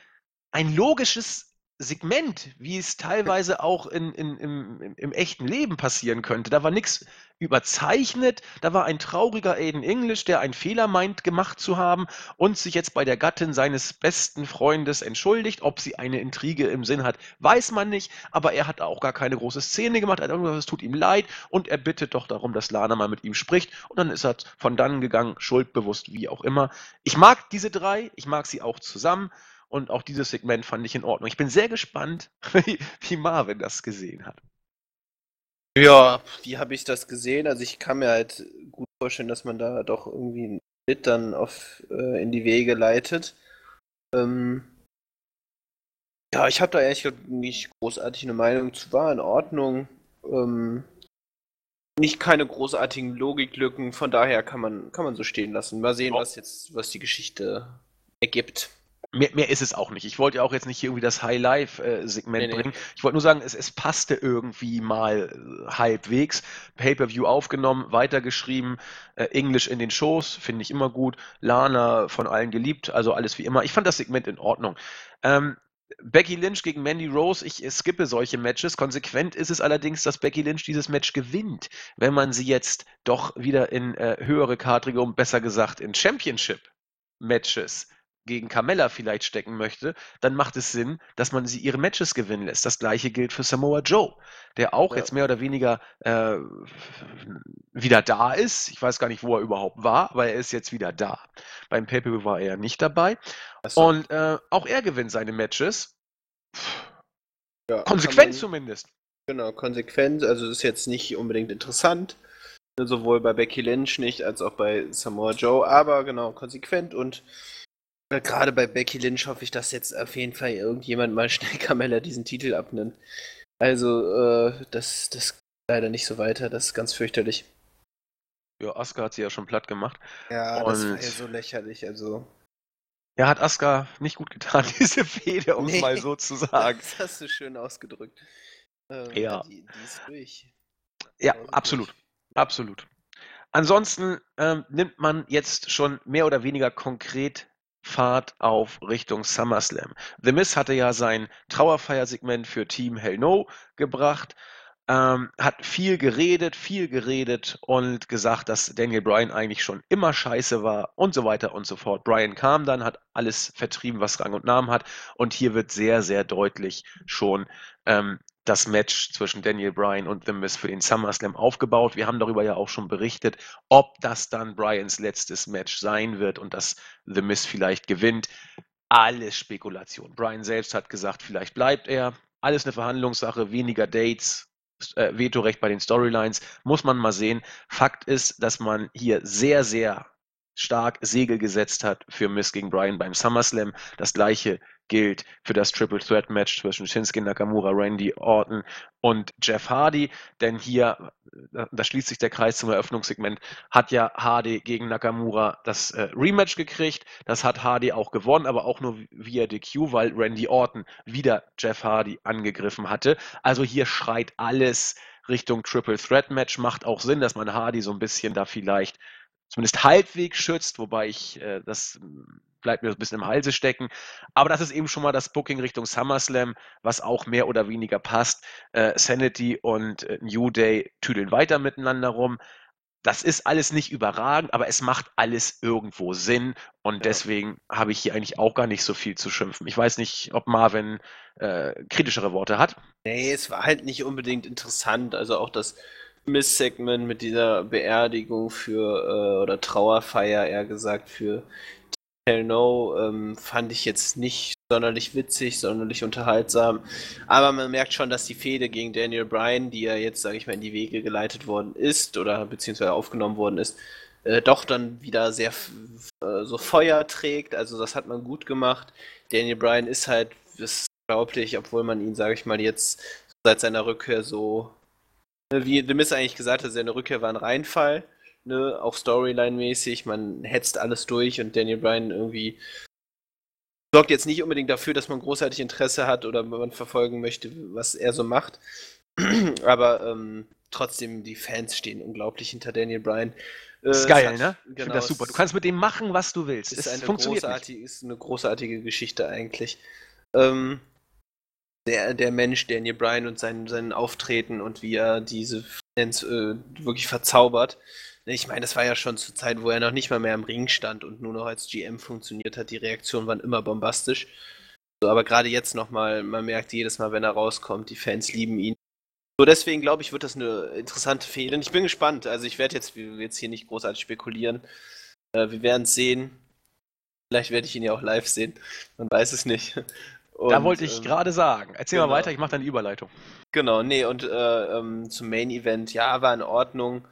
[SPEAKER 1] ein logisches Segment, wie es teilweise auch in, in, im, im echten Leben passieren könnte. Da war nichts überzeichnet, da war ein trauriger Aiden English, der einen Fehler meint gemacht zu haben und sich jetzt bei der Gattin seines besten Freundes entschuldigt. Ob sie eine Intrige im Sinn hat, weiß man nicht, aber er hat auch gar keine große Szene gemacht, es tut ihm leid und er bittet doch darum, dass Lana mal mit ihm spricht und dann ist er von dann gegangen, schuldbewusst, wie auch immer. Ich mag diese drei, ich mag sie auch zusammen und auch dieses Segment fand ich in Ordnung. Ich bin sehr gespannt, wie, wie Marvin das gesehen hat.
[SPEAKER 2] Ja, wie habe ich das gesehen? Also ich kann mir halt gut vorstellen, dass man da doch irgendwie einen Schritt dann auf, äh, in die Wege leitet. Ähm, ja, ich habe da ehrlich gesagt nicht großartig eine Meinung zu. War in Ordnung. Ähm, nicht keine großartigen Logiklücken, von daher kann man, kann man so stehen lassen. Mal sehen, was jetzt, was die Geschichte ergibt.
[SPEAKER 1] Mehr, mehr ist es auch nicht. Ich wollte ja auch jetzt nicht hier irgendwie das High-Life-Segment nee, bringen. Nee. Ich wollte nur sagen, es, es passte irgendwie mal äh, halbwegs. Pay-Per-View aufgenommen, weitergeschrieben, äh, Englisch in den Shows, finde ich immer gut. Lana von allen geliebt, also alles wie immer. Ich fand das Segment in Ordnung. Ähm, Becky Lynch gegen Mandy Rose, ich skippe solche Matches. Konsequent ist es allerdings, dass Becky Lynch dieses Match gewinnt, wenn man sie jetzt doch wieder in äh, höhere Kategorien, besser gesagt in Championship-Matches gegen Carmella vielleicht stecken möchte, dann macht es Sinn, dass man sie ihre Matches gewinnen lässt. Das gleiche gilt für Samoa Joe, der auch ja. jetzt mehr oder weniger äh, wieder da ist. Ich weiß gar nicht, wo er überhaupt war, aber er ist jetzt wieder da. Beim pay war er ja nicht dabei. So. Und äh, auch er gewinnt seine Matches. Ja, konsequent zumindest.
[SPEAKER 2] Genau, konsequent. Also ist jetzt nicht unbedingt interessant. Sowohl bei Becky Lynch nicht, als auch bei Samoa Joe, aber genau, konsequent und Gerade bei Becky Lynch hoffe ich, dass jetzt auf jeden Fall irgendjemand mal schnell Carmella diesen Titel abnimmt. Also, äh, das, das geht leider nicht so weiter, das ist ganz fürchterlich.
[SPEAKER 1] Ja, Asuka hat sie ja schon platt gemacht.
[SPEAKER 2] Ja, Und das war ja so lächerlich, also.
[SPEAKER 1] Ja, hat Asuka nicht gut getan, diese Fehde, um es nee, mal so zu sagen.
[SPEAKER 2] Das hast du schön ausgedrückt.
[SPEAKER 1] Ähm, ja. Die, die, ist durch. Ja, also absolut. Durch. Absolut. Ansonsten ähm, nimmt man jetzt schon mehr oder weniger konkret Fahrt auf Richtung SummerSlam. The Miz hatte ja sein Trauerfeiersegment für Team Hell No gebracht. ähm, hat viel geredet, viel geredet und gesagt, dass Daniel Bryan eigentlich schon immer scheiße war und so weiter und so fort. Bryan kam dann, hat alles vertrieben, was Rang und Namen hat und hier wird sehr, sehr deutlich schon ähm, das Match zwischen Daniel Bryan und The Miz für den SummerSlam aufgebaut. Wir haben darüber ja auch schon berichtet, ob das dann Bryans letztes Match sein wird und dass The Miz vielleicht gewinnt. Alles Spekulation. Bryan selbst hat gesagt, vielleicht bleibt er. Alles eine Verhandlungssache, weniger Dates, äh, Vetorecht bei den Storylines. Muss man mal sehen. Fakt ist, dass man hier sehr, sehr stark Segel gesetzt hat für Miss gegen Bryan beim SummerSlam. Das gleiche gilt für das Triple Threat Match zwischen Shinsuke Nakamura, Randy Orton und Jeff Hardy. Denn hier, äh, da schließt sich der Kreis zum Eröffnungssegment, hat ja Hardy gegen Nakamura das äh, Rematch gekriegt. Das hat Hardy auch gewonnen, aber auch nur via DQ, weil Randy Orton wieder Jeff Hardy angegriffen hatte. Also hier schreit alles Richtung Triple Threat Match. Macht auch Sinn, dass man Hardy so ein bisschen da vielleicht zumindest halbwegs schützt, wobei ich äh, das bleibt mir ein bisschen im Halse stecken. Aber das ist eben schon mal das Booking Richtung SummerSlam, was auch mehr oder weniger passt. Äh, Sanity und äh, New Day tüdeln weiter miteinander rum. Das ist alles nicht überragend, aber es macht alles irgendwo Sinn und ja. deswegen habe ich hier eigentlich auch gar nicht so viel zu schimpfen. Ich weiß nicht, ob Marvin äh, kritischere Worte hat.
[SPEAKER 2] Nee, es war halt nicht unbedingt interessant. Also auch das Miss-Segment mit dieser Beerdigung für, äh, oder Trauerfeier eher gesagt, für Hell No ähm, fand ich jetzt nicht sonderlich witzig, sonderlich unterhaltsam. Aber man merkt schon, dass die Fehde gegen Daniel Bryan, die ja jetzt, sage ich mal, in die Wege geleitet worden ist oder beziehungsweise aufgenommen worden ist, äh, doch dann wieder sehr äh, so Feuer trägt. Also das hat man gut gemacht. Daniel Bryan ist halt, das ist unglaublich, obwohl man ihn, sage ich mal, jetzt seit seiner Rückkehr so Ne, wie The Miz eigentlich gesagt hat, seine Rückkehr war ein Reinfall, ne, auch Storyline-mäßig, man hetzt alles durch und Daniel Bryan irgendwie sorgt jetzt nicht unbedingt dafür, dass man großartig Interesse hat oder man verfolgen möchte, was er so macht. Aber ähm, trotzdem, die Fans stehen unglaublich hinter Daniel Bryan.
[SPEAKER 1] Äh, ist geil, hat, ne? Ich genau, finde das super. Du kannst mit dem machen, was du willst.
[SPEAKER 2] Ist, es eine, funktioniert großartig, ist eine großartige Geschichte eigentlich. Ähm, der, der Mensch, Daniel Bryan und sein, sein Auftreten und wie er diese Fans äh, wirklich verzaubert. Ich meine, das war ja schon zur Zeit, wo er noch nicht mal mehr im Ring stand und nur noch als GM funktioniert hat. Die Reaktionen waren immer bombastisch. So, aber gerade jetzt nochmal, man merkt jedes Mal, wenn er rauskommt, die Fans lieben ihn. So, deswegen glaube ich, wird das eine interessante Fehde. Und ich bin gespannt. Also ich werde jetzt, jetzt hier nicht großartig spekulieren. Äh, wir werden es sehen. Vielleicht werde ich ihn ja auch live sehen. Man weiß es nicht.
[SPEAKER 1] Und, da wollte ich ähm, gerade sagen. Erzähl genau. mal weiter, ich mache dann die Überleitung.
[SPEAKER 2] Genau, nee, und äh, ähm, zum Main Event, ja, war in Ordnung.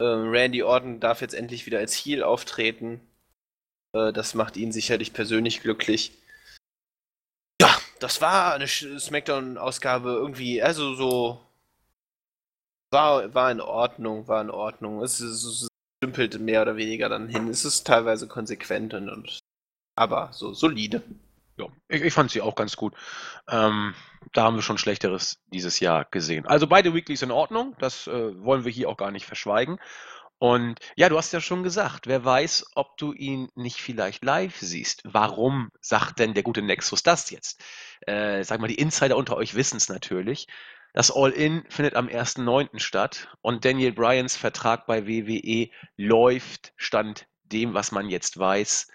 [SPEAKER 2] Ähm, Randy Orton darf jetzt endlich wieder als Heel auftreten. Äh, das macht ihn sicherlich persönlich glücklich. Ja, das war eine Smackdown-Ausgabe irgendwie, also so. War, war in Ordnung, war in Ordnung. Es, es, es dümpelte mehr oder weniger dann hin. Es ist teilweise konsequent und, und aber so solide.
[SPEAKER 1] Ja, ich, ich fand sie auch ganz gut. Ähm, da haben wir schon Schlechteres dieses Jahr gesehen. Also beide Weeklies in Ordnung, das äh, wollen wir hier auch gar nicht verschweigen. Und ja, du hast ja schon gesagt, wer weiß, ob du ihn nicht vielleicht live siehst. Warum sagt denn der gute Nexus das jetzt? Äh, sag mal, die Insider unter euch wissen es natürlich. Das All-In findet am 1.9. statt und Daniel Bryans Vertrag bei WWE läuft, stand dem, was man jetzt weiß,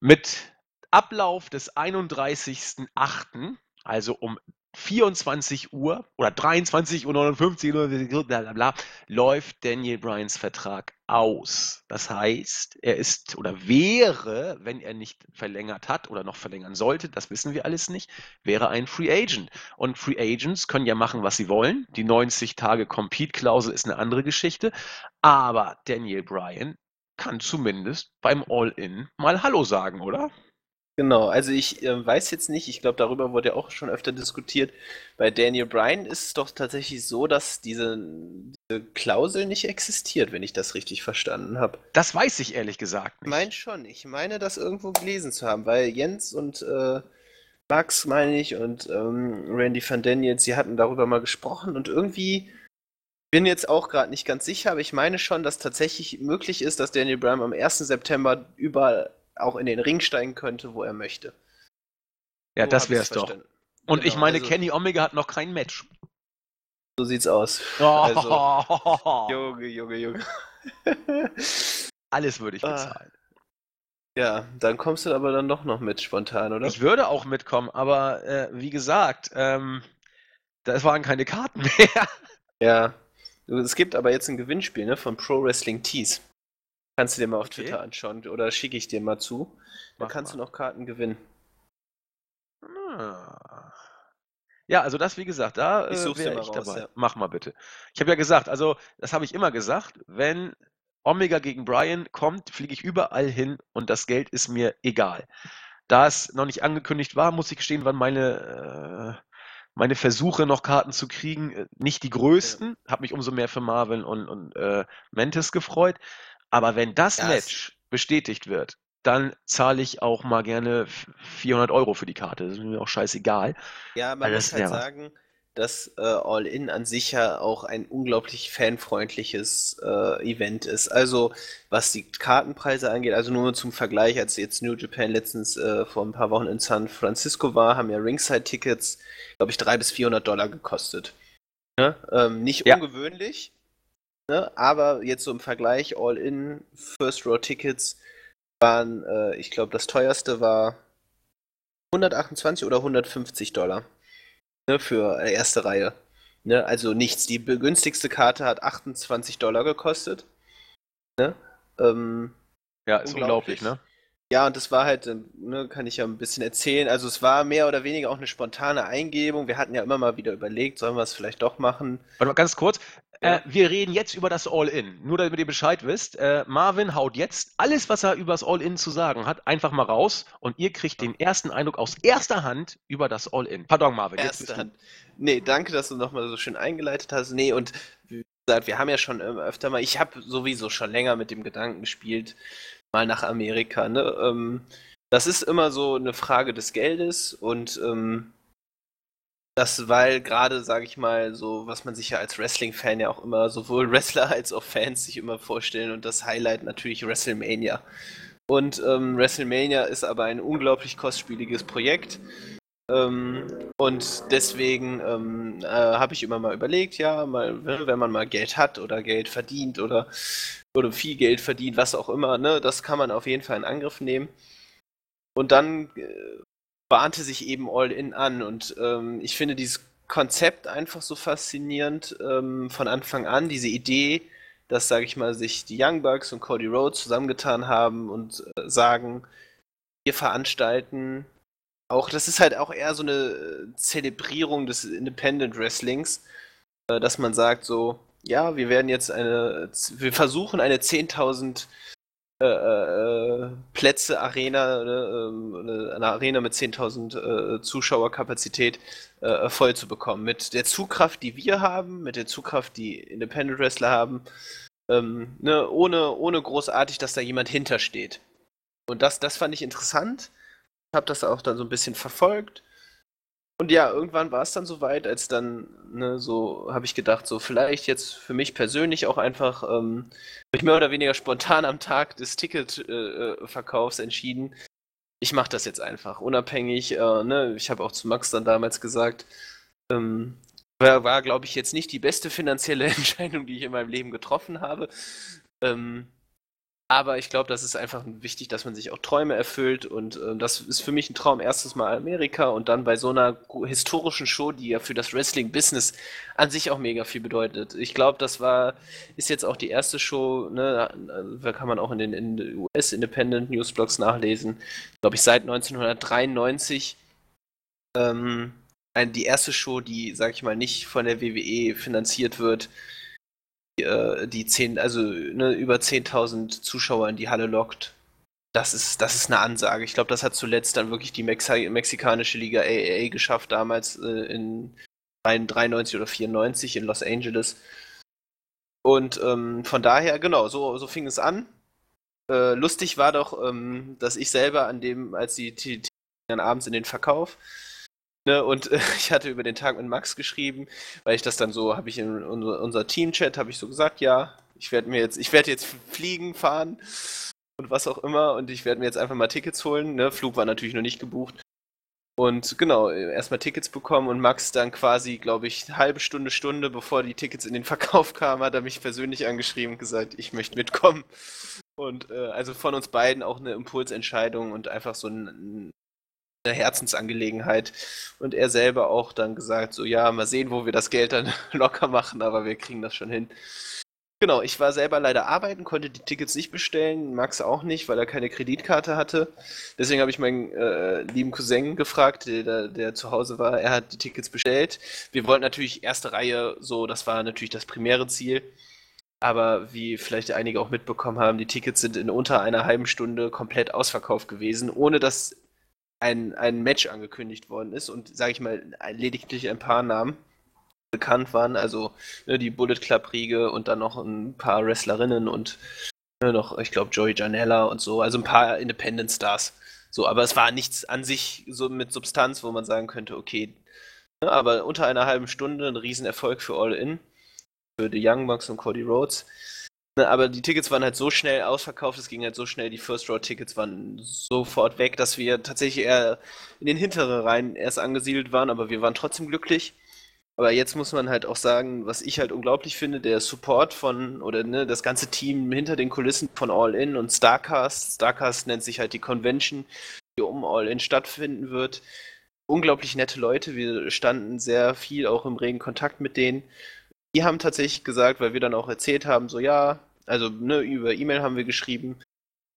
[SPEAKER 1] mit Ablauf des 31.08., also um 24 Uhr oder 23.59 Uhr, blablabla, läuft Daniel Bryans Vertrag aus. Das heißt, er ist oder wäre, wenn er nicht verlängert hat oder noch verlängern sollte, das wissen wir alles nicht, wäre ein Free Agent. Und Free Agents können ja machen, was sie wollen. Die 90 Tage Compete-Klausel ist eine andere Geschichte. Aber Daniel Bryan kann zumindest beim All-In mal Hallo sagen, oder?
[SPEAKER 2] Genau, also ich äh, weiß jetzt nicht, ich glaube, darüber wurde ja auch schon öfter diskutiert. Bei Daniel Bryan ist es doch tatsächlich so, dass diese, diese Klausel nicht existiert, wenn ich das richtig verstanden habe.
[SPEAKER 1] Das weiß ich ehrlich gesagt
[SPEAKER 2] nicht. Ich meine schon, ich meine das irgendwo gelesen zu haben, weil Jens und äh, Max, meine ich, und ähm, Randy van Daniels, sie hatten darüber mal gesprochen und irgendwie bin jetzt auch gerade nicht ganz sicher, aber ich meine schon, dass tatsächlich möglich ist, dass Daniel Bryan am 1. September überall auch in den Ring steigen könnte, wo er möchte.
[SPEAKER 1] Ja, so das wäre es doch. Und genau, ich meine, also, Kenny Omega hat noch kein Match.
[SPEAKER 2] So sieht's aus. Also, Junge, Junge, Junge.
[SPEAKER 1] Alles würde ich
[SPEAKER 2] Ah.
[SPEAKER 1] bezahlen.
[SPEAKER 2] Ja, dann kommst du aber dann doch noch mit spontan, oder?
[SPEAKER 1] Ich würde auch mitkommen, aber äh, wie gesagt, ähm, da waren keine Karten mehr.
[SPEAKER 2] Ja. Es gibt aber jetzt ein Gewinnspiel, ne, von Pro Wrestling Tees. Kannst du dir mal auf
[SPEAKER 1] Okay.
[SPEAKER 2] Twitter anschauen oder schicke ich dir mal zu. Da kannst
[SPEAKER 1] mal.
[SPEAKER 2] du noch Karten gewinnen.
[SPEAKER 1] Ah. Ja, also das, wie gesagt, da
[SPEAKER 2] Ich
[SPEAKER 1] äh, wäre ich
[SPEAKER 2] raus,
[SPEAKER 1] dabei.
[SPEAKER 2] ja.
[SPEAKER 1] Mach mal bitte. Ich habe ja gesagt, also das habe ich immer gesagt, wenn Omega gegen Brian kommt, fliege ich überall hin und das Geld ist mir egal. Da es noch nicht angekündigt war, muss ich gestehen, waren meine, äh, meine Versuche, noch Karten zu kriegen, äh, nicht die größten. Habe mich umso mehr für Marvin und, und äh, Mantis gefreut. Aber wenn das
[SPEAKER 2] Ja, es-
[SPEAKER 1] Match bestätigt wird, dann zahle ich auch mal gerne f- 400 Euro für die Karte. Das ist mir auch scheißegal.
[SPEAKER 2] Ja, man muss
[SPEAKER 1] das
[SPEAKER 2] halt sagen, dass äh, All In an sich ja auch ein unglaublich fanfreundliches äh, Event ist. Also was die Kartenpreise angeht, also nur zum Vergleich, als jetzt New Japan letztens äh, vor ein paar Wochen in San Francisco war, haben ja Ringside-Tickets, glaube ich, 300 bis 400 Dollar gekostet. Ne? Ähm, nicht
[SPEAKER 1] Ja.
[SPEAKER 2] ungewöhnlich, ne? aber jetzt so im Vergleich All In First Row Tickets waren, äh, ich glaube, das teuerste war 128 oder 150 Dollar ne, für erste Reihe. Ne, also nichts. Die günstigste Karte hat 28 Dollar gekostet. Ne? Ähm,
[SPEAKER 1] Ja, ist
[SPEAKER 2] Unglaublich.
[SPEAKER 1] unglaublich, ne?
[SPEAKER 2] Ja, und das war halt, äh, ne, kann ich ja ein bisschen erzählen. Also es war mehr oder weniger auch eine spontane Eingebung. Wir hatten ja immer mal wieder überlegt, sollen wir es vielleicht doch machen.
[SPEAKER 1] Warte mal ganz kurz.
[SPEAKER 2] Ja.
[SPEAKER 1] Äh, wir reden jetzt über das All-In. Nur damit ihr Bescheid wisst. Äh, Marvin haut jetzt alles, was er über das All-In zu sagen hat, einfach mal raus und ihr kriegt den ersten Eindruck aus erster Hand über das All-In. Pardon, Marvin.
[SPEAKER 2] Erste. Hand. Nee, danke, dass du nochmal so schön eingeleitet hast. Nee, und wie gesagt, wir haben ja schon ähm, öfter mal, ich habe sowieso schon länger mit dem Gedanken gespielt, mal nach Amerika. Ne? Ähm, das ist immer so eine Frage des Geldes und ähm, das, weil gerade, sage ich mal, so, was man sich ja als Wrestling-Fan ja auch immer, sowohl Wrestler als auch Fans sich immer vorstellen und das Highlight natürlich WrestleMania. Und ähm, WrestleMania ist aber ein unglaublich kostspieliges Projekt. Ähm, und deswegen ähm, äh, habe ich immer mal überlegt, ja, mal, wenn man mal Geld hat oder Geld verdient oder, oder viel Geld verdient, was auch immer, ne, das kann man auf jeden Fall in Angriff nehmen. Und dann äh, bahnte sich eben All In an und ähm, ich finde dieses Konzept einfach so faszinierend ähm, von Anfang an, diese Idee, dass, sage ich mal, sich die Young Bucks und Cody Rhodes zusammengetan haben und äh, sagen, wir veranstalten auch, das ist halt auch eher so eine äh, Zelebrierung des Independent Wrestlings, äh, dass man sagt so, ja, wir werden jetzt eine, wir versuchen eine 10.000 äh, äh, Plätze Arena, ähm, eine, Arena mit 10.000 äh, Zuschauerkapazität äh, voll zu bekommen. Mit der Zugkraft, die wir haben, mit der Zugkraft, die Independent Wrestler haben, ähm, ne, ohne, ohne großartig, dass da jemand hintersteht. Und das, das fand ich interessant habe das auch dann so ein bisschen verfolgt. Und ja, irgendwann war es dann soweit, als dann, ne, so habe ich gedacht, so vielleicht jetzt für mich persönlich auch einfach, ähm, hab ich mehr oder weniger spontan am Tag des Ticketverkaufs äh, entschieden. Ich mache das jetzt einfach, unabhängig. Äh, ne, ich habe auch zu Max dann damals gesagt, ähm, war, war glaube ich, jetzt nicht die beste finanzielle Entscheidung, die ich in meinem Leben getroffen habe. Ähm, aber ich glaube, das ist einfach wichtig, dass man sich auch Träume erfüllt. Und äh, das ist für mich ein Traum. Erstes Mal Amerika und dann bei so einer historischen Show, die ja für das Wrestling-Business an sich auch mega viel bedeutet. Ich glaube, das war, ist jetzt auch die erste Show, ne, da kann man auch in den, in den US-Independent Newsblogs nachlesen. Glaube ich, seit 1993 ähm, die erste Show, die, sag ich mal, nicht von der WWE finanziert wird die 10, also ne, über 10.000 Zuschauer in die Halle lockt. Das ist, das ist eine Ansage. Ich glaube, das hat zuletzt dann wirklich die Mexi mexikanische Liga AAA geschafft, damals äh, in 93 oder 94 in Los Angeles. Und ähm, von daher, genau, so, so fing es an. Äh, lustig war doch, ähm, dass ich selber an dem, als die, die, die dann abends in den Verkauf, Ne, und äh, ich hatte über den Tag mit Max geschrieben, weil ich das dann so, habe ich in unser, unser Team-Chat, habe ich so gesagt, ja, ich werde mir jetzt, ich werde jetzt fliegen, fahren und was auch immer und ich werde mir jetzt einfach mal Tickets holen. Ne? Flug war natürlich noch nicht gebucht. Und genau, erstmal Tickets bekommen und Max dann quasi, glaube ich, eine halbe Stunde, Stunde, bevor die Tickets in den Verkauf kamen, hat er mich persönlich angeschrieben und gesagt, ich möchte mitkommen. Und äh, also von uns beiden auch eine Impulsentscheidung und einfach so ein, eine Herzensangelegenheit. Und er selber auch dann gesagt, so ja, mal sehen, wo wir das Geld dann locker machen, aber wir kriegen das schon hin. Genau, ich war selber leider arbeiten, konnte die Tickets nicht bestellen, Max auch nicht, weil er keine Kreditkarte hatte. Deswegen habe ich meinen äh, lieben Cousin gefragt, der, der zu Hause war. Er hat die Tickets bestellt. Wir wollten natürlich erste Reihe, so, das war natürlich das primäre Ziel. Aber wie vielleicht einige auch mitbekommen haben, die Tickets sind in unter einer halben Stunde komplett ausverkauft gewesen, ohne dass ein, ein Match angekündigt worden ist und, sage ich mal, lediglich ein paar Namen bekannt waren. Also ne, die Bullet Club Riege und dann noch ein paar Wrestlerinnen und ne, noch, ich glaube, Joey Janella und so. Also ein paar Independent Stars. So, aber es war nichts an sich so mit Substanz, wo man sagen könnte, okay, ne, aber unter einer halben Stunde ein Riesenerfolg für All In, für die Young Bucks und Cody Rhodes. Ne, aber die Tickets waren halt so schnell ausverkauft, es ging halt so schnell, die First Row Tickets waren sofort weg, dass wir tatsächlich eher in den hinteren Reihen erst angesiedelt waren, aber wir waren trotzdem glücklich. Aber jetzt muss man halt auch sagen, was ich halt unglaublich finde, der Support von, oder ne, das ganze Team hinter den Kulissen von All In und Starcast. Starcast nennt sich halt die Convention, die um All In stattfinden wird. Unglaublich nette Leute. Wir standen sehr viel auch im regen Kontakt mit denen. Die haben tatsächlich gesagt, weil wir dann auch erzählt haben, so ja, also ne, über E-Mail haben wir geschrieben,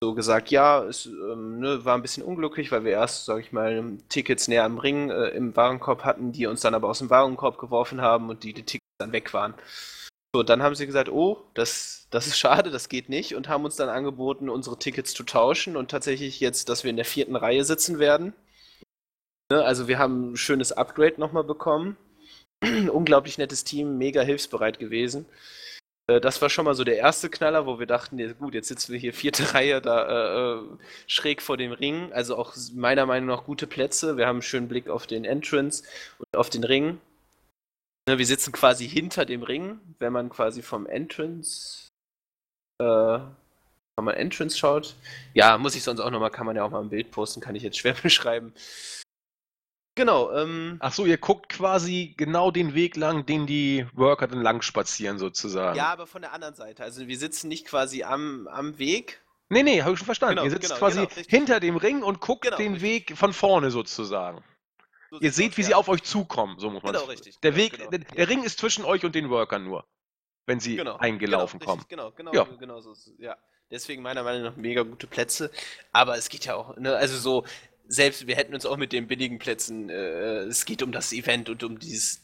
[SPEAKER 2] so gesagt, ja, es ähm, ne, war ein bisschen unglücklich, weil wir erst, sag ich mal, Tickets näher am Ring äh, im Warenkorb hatten, die uns dann aber aus dem Warenkorb geworfen haben und die, die Tickets dann weg waren. So, dann haben sie gesagt, oh, das, das ist schade, das geht nicht und haben uns dann angeboten, unsere Tickets zu tauschen und tatsächlich jetzt, dass wir in der vierten Reihe sitzen werden. Ne, also wir haben ein schönes Upgrade nochmal bekommen. Unglaublich nettes Team, mega hilfsbereit gewesen. Äh, das war schon mal so der erste Knaller, wo wir dachten, ja, gut, jetzt sitzen wir hier vierte Reihe da äh, äh, schräg vor dem Ring. Also auch meiner Meinung nach gute Plätze. Wir haben einen schönen Blick auf den Entrance und auf den Ring. Wir sitzen quasi hinter dem Ring, wenn man quasi vom Entrance äh, wenn man Entrance schaut. Ja, muss ich sonst auch nochmal, kann man ja auch mal ein Bild posten, kann ich jetzt schwer beschreiben.
[SPEAKER 1] Genau. Ähm, Ach so, ihr guckt quasi genau den Weg lang, den die Worker dann lang spazieren sozusagen.
[SPEAKER 2] Ja, aber von der anderen Seite. Also wir sitzen nicht quasi am, am Weg.
[SPEAKER 1] Nee, nee, habe ich schon verstanden. Genau, ihr sitzt genau, quasi genau, hinter dem Ring und guckt genau, den richtig. Weg von vorne sozusagen. So ihr seht, wie ja. sie auf euch zukommen, so muss man Genau, richtig. Der Weg, genau. der, der, Ring ist zwischen euch und den Workern nur, wenn sie eingelaufen
[SPEAKER 2] kommen.
[SPEAKER 1] Richtig,
[SPEAKER 2] genau, genau, ja. genau so. Ja. Deswegen meiner Meinung nach mega gute Plätze. Aber es geht ja auch, ne, also so, selbst wir hätten uns auch mit den billigen Plätzen, äh, es geht um das Event und um diese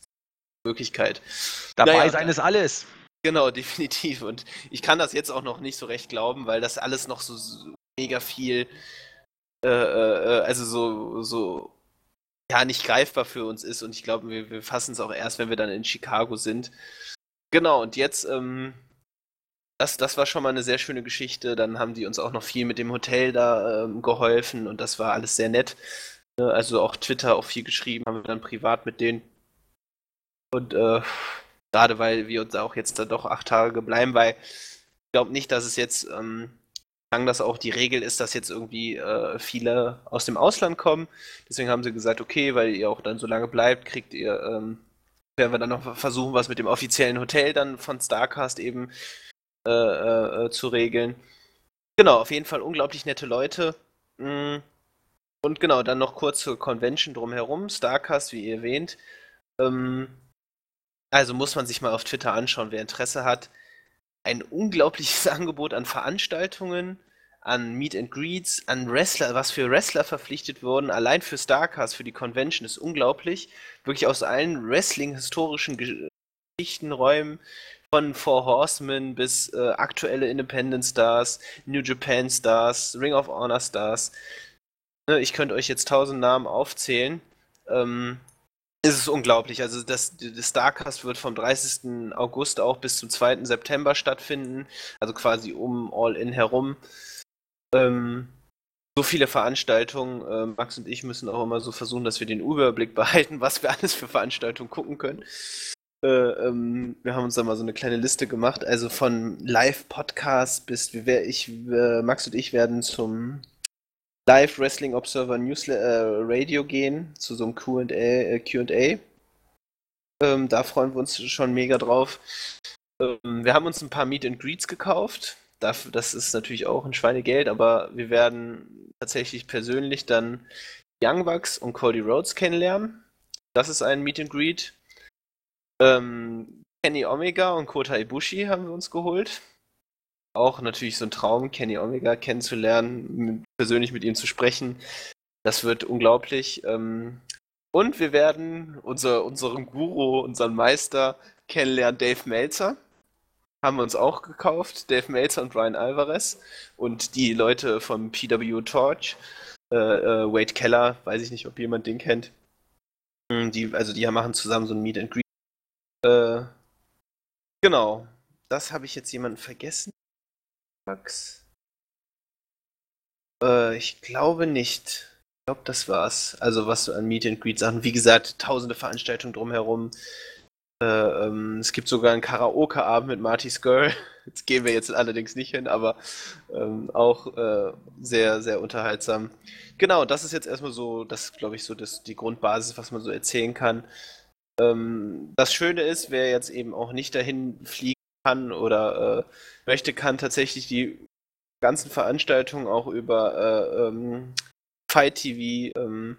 [SPEAKER 2] Möglichkeit.
[SPEAKER 1] Dabei naja, sein ist alles.
[SPEAKER 2] Genau, definitiv. Und ich kann das jetzt auch noch nicht so recht glauben, weil das alles noch so, so mega viel, äh, äh, also so, so, ja, nicht greifbar für uns ist. Und ich glaube, wir, wir fassen es auch erst, wenn wir dann in Chicago sind. Genau, und jetzt ähm, das, das war schon mal eine sehr schöne Geschichte. Dann haben die uns auch noch viel mit dem Hotel da ähm, geholfen und das war alles sehr nett. Ne, also auch Twitter auch viel geschrieben, haben wir dann privat mit denen. Und äh, gerade weil wir uns auch jetzt da doch acht Tage bleiben, weil ich glaube nicht, dass es jetzt, ähm, sagen das auch die Regel ist, dass jetzt irgendwie äh, viele aus dem Ausland kommen. Deswegen haben sie gesagt, okay, weil ihr auch dann so lange bleibt, kriegt ihr, ähm, werden wir dann noch versuchen, was mit dem offiziellen Hotel dann von Starcast eben äh, äh, zu regeln. Genau, auf jeden Fall unglaublich nette Leute. Mm. Und genau, dann noch kurz zur Convention drumherum. Starcast, wie ihr erwähnt. Ähm, also muss man sich mal auf Twitter anschauen, wer Interesse hat. Ein unglaubliches Angebot an Veranstaltungen, an Meet and Greets, an Wrestler, was für Wrestler verpflichtet wurden. Allein für Starcast, für die Convention ist unglaublich. Wirklich aus allen Wrestling-historischen Geschichten, Räumen von Four Horsemen bis äh, aktuelle Independent Stars, New Japan Stars, Ring of Honor Stars. Ne, ich könnte euch jetzt tausend Namen aufzählen. Ähm, es ist unglaublich. Also das, das Starcast wird vom 30. August auch bis zum 2. September stattfinden. Also quasi um All-In herum. Ähm, so viele Veranstaltungen. Äh, Max und ich müssen auch immer so versuchen, dass wir den Überblick behalten, was wir alles für Veranstaltungen gucken können. Äh, ähm, wir haben uns da mal so eine kleine Liste gemacht, also von Live-Podcasts bis wir, ich, äh, Max und ich werden zum Live Wrestling Observer Newsletter äh, Radio gehen zu so einem QA. Äh. Ähm, da freuen wir uns schon mega drauf. Ähm, wir haben uns ein paar Meet and Greets gekauft. Das ist natürlich auch ein Schweinegeld, aber wir werden tatsächlich persönlich dann Young Bucks und Cody Rhodes kennenlernen. Das ist ein Meet and Greet. Ähm, Kenny Omega und Kota Ibushi haben wir uns geholt. Auch natürlich so ein Traum, Kenny Omega kennenzulernen, persönlich mit ihm zu sprechen. Das wird unglaublich. Ähm, und wir werden unser, unseren Guru, unseren Meister kennenlernen, Dave Meltzer. Haben wir uns auch gekauft, Dave Meltzer und Ryan Alvarez. Und die Leute vom PW Torch, äh, äh, Wade Keller, weiß ich nicht, ob jemand den kennt. Hm, die, also die machen zusammen so ein Meet and Greet. Äh, genau. Das habe ich jetzt jemanden vergessen. Max? Äh, ich glaube nicht. Ich glaube, das war's. Also was an Meet and Greet Sachen. Wie gesagt, tausende Veranstaltungen drumherum. Äh, ähm, es gibt sogar einen Karaoke-Abend mit Marty's Girl. Jetzt gehen wir jetzt allerdings nicht hin, aber ähm, auch äh, sehr, sehr unterhaltsam. Genau, das ist jetzt erstmal so, das glaube ich so das, die Grundbasis, was man so erzählen kann. Ähm, das Schöne ist, wer jetzt eben auch nicht dahin fliegen kann oder äh, möchte, kann tatsächlich die ganzen Veranstaltungen auch über äh, ähm, Fight TV ähm,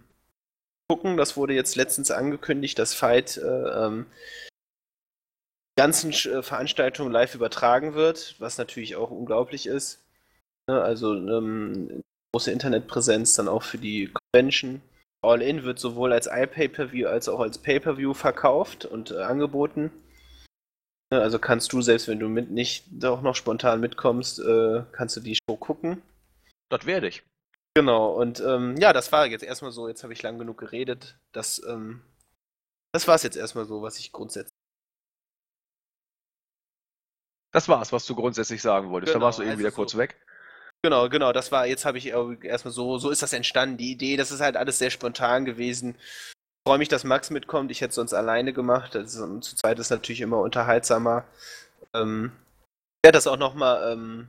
[SPEAKER 2] gucken. Das wurde jetzt letztens angekündigt, dass Fight äh, ähm, ganzen äh, Veranstaltungen live übertragen wird, was natürlich auch unglaublich ist. Ne? Also ähm, große Internetpräsenz dann auch für die Convention. All In wird sowohl als iPay-Per-View als auch als Pay-Per-View verkauft und äh, angeboten. Ne, also kannst du, selbst wenn du mit nicht doch noch spontan mitkommst, äh, kannst du die Show gucken.
[SPEAKER 1] Das werde ich.
[SPEAKER 2] Genau, und ähm, ja, das war jetzt erstmal so, jetzt habe ich lang genug geredet. Das, ähm, das war es jetzt erstmal so, was ich grundsätzlich.
[SPEAKER 1] Das war's, was du grundsätzlich sagen wolltest. Genau, da warst du eben also wieder so, kurz weg.
[SPEAKER 2] Genau, genau, das war, jetzt habe ich erstmal so, so ist das entstanden, die Idee, das ist halt alles sehr spontan gewesen freue mich, dass Max mitkommt. Ich hätte es sonst alleine gemacht. Ist, zu zweit ist natürlich immer unterhaltsamer. Ähm, ich werde das auch nochmal ähm,